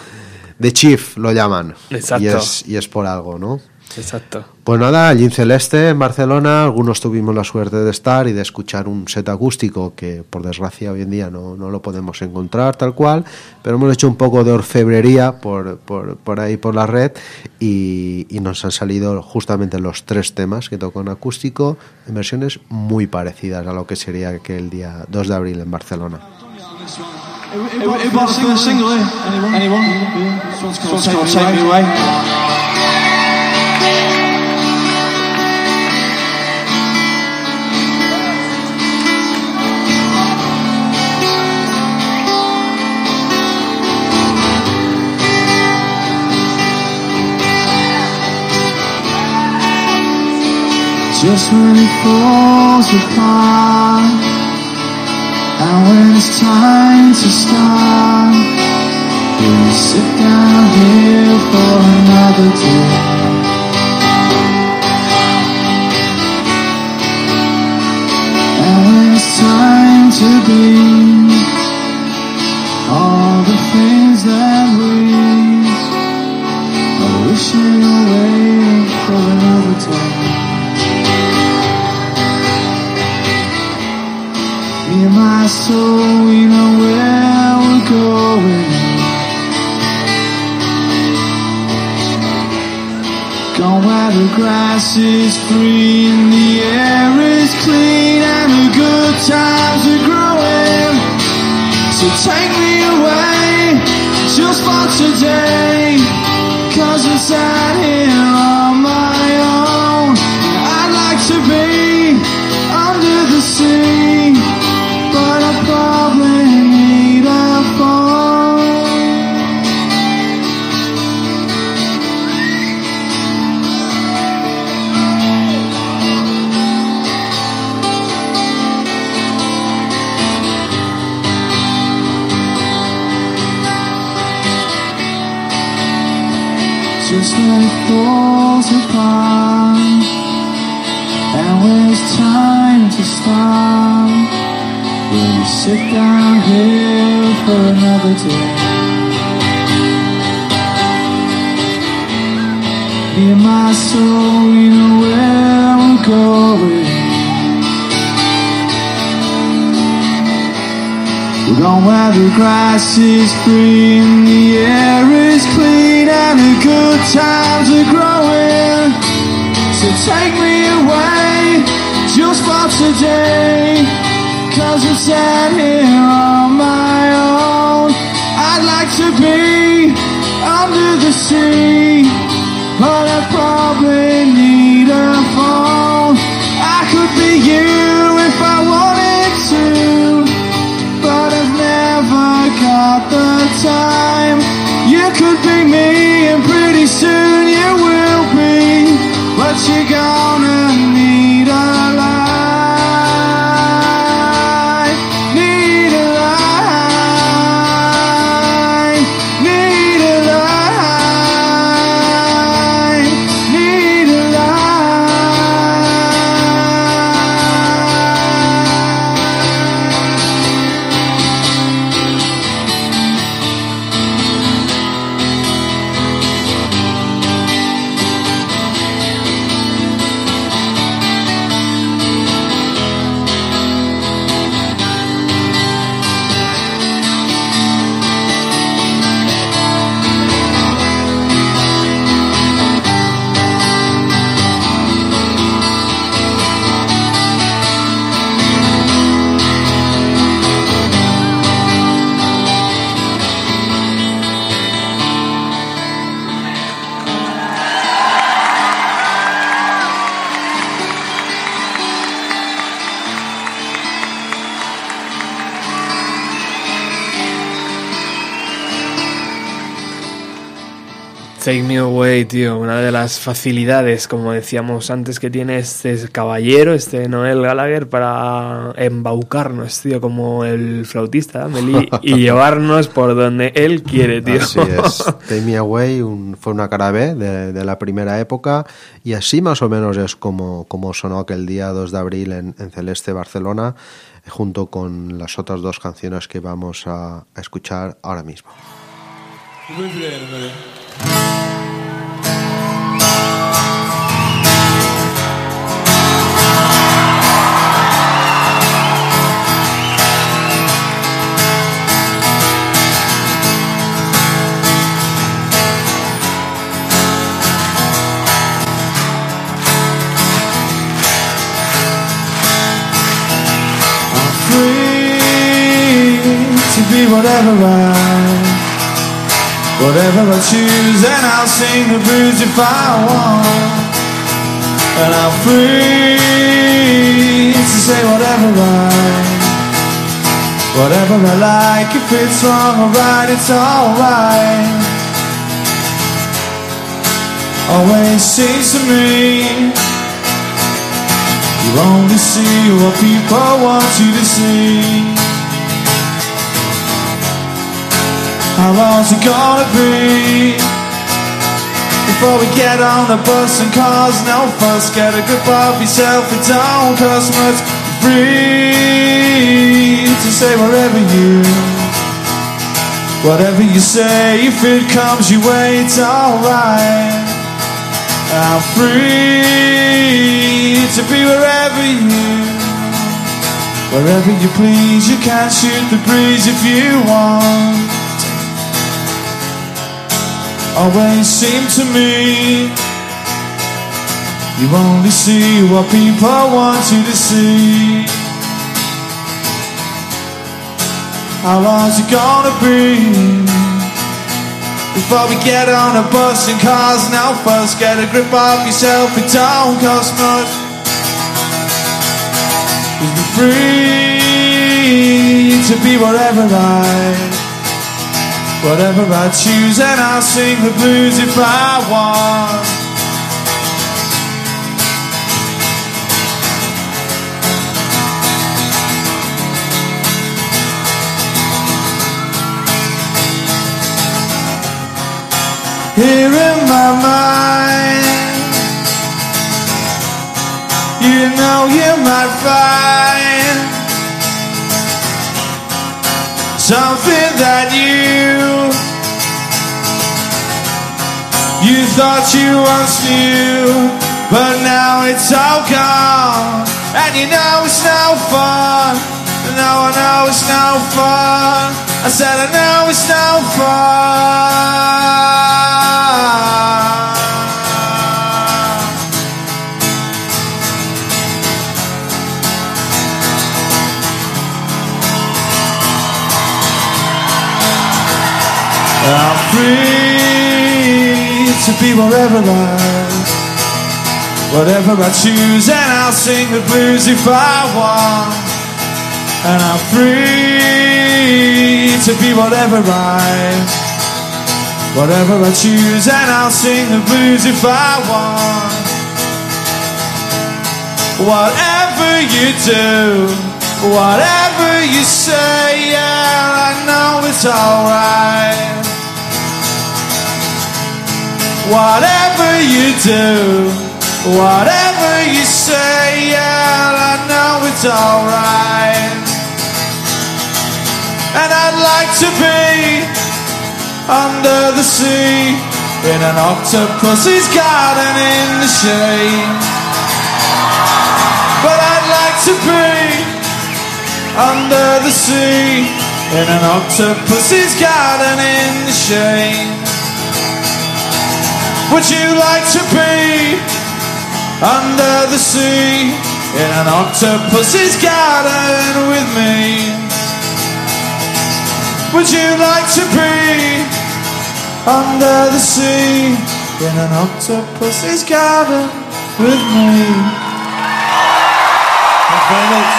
The Chief lo llaman. Exacto. Y es, y es por algo, ¿no? Exacto. Pues nada, allí en Celeste, en Barcelona, algunos tuvimos la suerte de estar y de escuchar un set acústico que por desgracia hoy en día no, no lo podemos encontrar tal cual, pero hemos hecho un poco de orfebrería por, por, por ahí por la red y, y nos han salido justamente los tres temas que tocó en acústico en versiones muy parecidas a lo que sería aquel día 2 de abril en Barcelona. Just when it falls apart and when it's time to start, we'll sit down is free. Take Me Away, tío, una de las facilidades, como decíamos antes, que tiene este caballero, este Noel Gallagher, para embaucarnos, tío, como el flautista, Amelie, y *laughs* llevarnos por donde él quiere, tío. Así es. *laughs* Take Me Away un- fue una cara B de, de la primera época y así más o menos es como, como sonó aquel día 2 de abril en, en Celeste, Barcelona, junto con las otras dos canciones que vamos a, a escuchar ahora mismo. I'm free to be whatever I, whatever I choose, and I'll sing the blues if I want. And I'm free to say whatever I, whatever I like. If it's wrong or right, it's alright. Always seems to me. You only see what people want you to see. How long's it gonna be before we get on the bus and cause no fuss? Get a grip of yourself, it don't cost much. Free to say whatever you, whatever you say. If it comes your way, it's alright. I'm free to be wherever you, wherever you please. You can shoot the breeze if you want. Always seem to me you only see what people want you to see. How long's it gonna be? Before we get on a bus and cars no fuss Get a grip of yourself, it don't cost much Be free to be whatever I Whatever I choose and I'll sing the blues if I want here in my mind. You know you might find something that you you thought you once knew, but now it's all gone, and you know it's no fun. No, I know it's no fun. I said I know it's no fun. I'm free to be wherever I Whatever I choose and I'll sing the blues if I want. And I'm free to be whatever I Whatever I choose and I'll sing the blues if I want. Whatever you do Whatever you say Yeah, I know it's alright Whatever you do, whatever you say, yeah, I know it's alright. And I'd like to be under the sea in an octopus's garden in the shade. But I'd like to be under the sea in an octopus's garden in the shade. Would you like to be under the sea in an octopus's garden with me? Would you like to be under the sea in an octopus's garden with me? Thank you very much.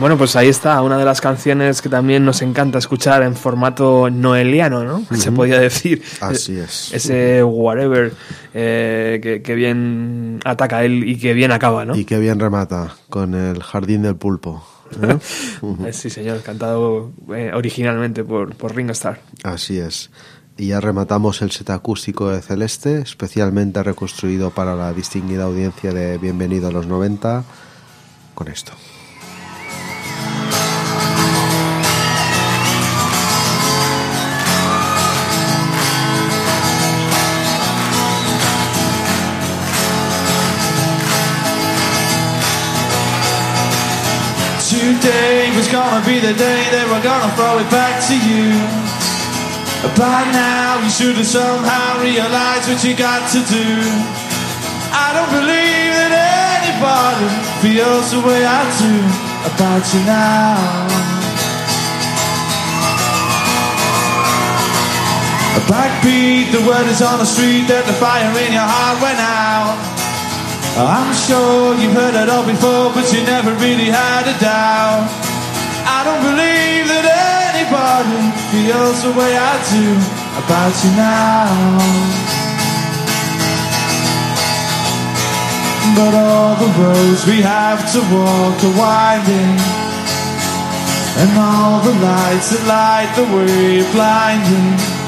Bueno, pues ahí está, una de las canciones que también nos encanta escuchar en formato noeliano, ¿no? Se podía decir. Así es. Ese whatever eh, que, que bien ataca él y que bien acaba, ¿no? Y qué bien remata con el jardín del pulpo. ¿eh? *laughs* Eh, Sí, señor, cantado eh, originalmente por, por Ringo Starr. Así es. Y ya rematamos el set acústico de Celeste, especialmente reconstruido para la distinguida audiencia de Bienvenido a los 90, con esto. Be the day they were gonna throw it back to you. By now you should have somehow realized what you got to do. I don't believe that anybody feels the way I do about you now. A backbeat, the word is on the street that the fire in your heart went out. Oh, I'm sure you've heard it all before, but you never really had a doubt. I don't believe that anybody feels the way I do about you now. But all the roads we have to walk are winding, and all the lights that light the way are blinding.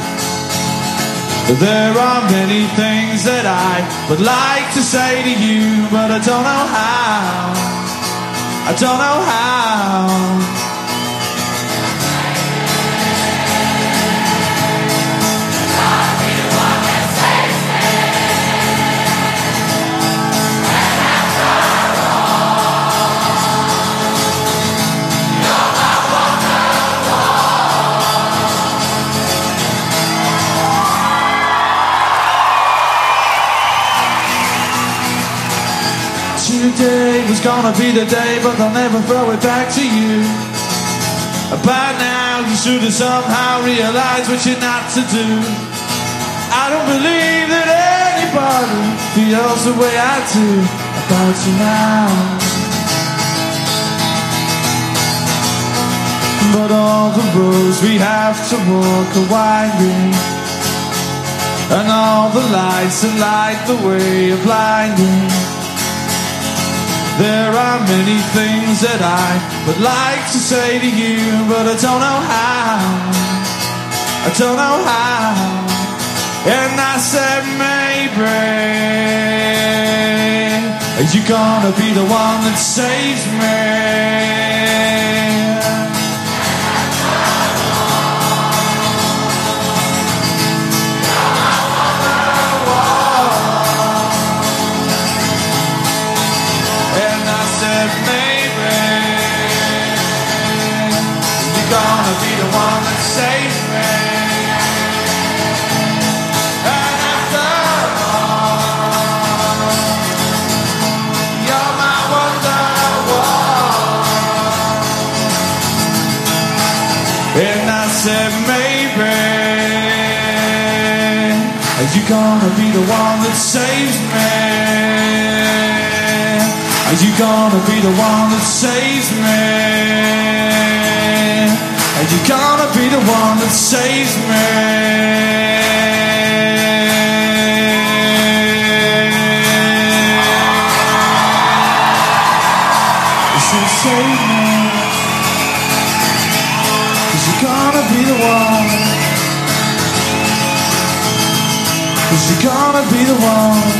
There are many things that I would like to say to you, but I don't know how. I don't know how. Gonna be the day, but they'll never throw it back to you. By now, you should have somehow realized what you're not to do. I don't believe that anybody feels the way I do about you now. But all the roads we have to walk are winding, and all the lights that light the way are blinding. There are many things that I would like to say to you, but I don't know how. I don't know how. And I said, maybe are you gonna be the one that saves me? Saves me? Are you gonna be the one that saves me? Are you gonna be the one that saves me? Should save me. Cause you're gonna be the one. Cause you're gonna be the one.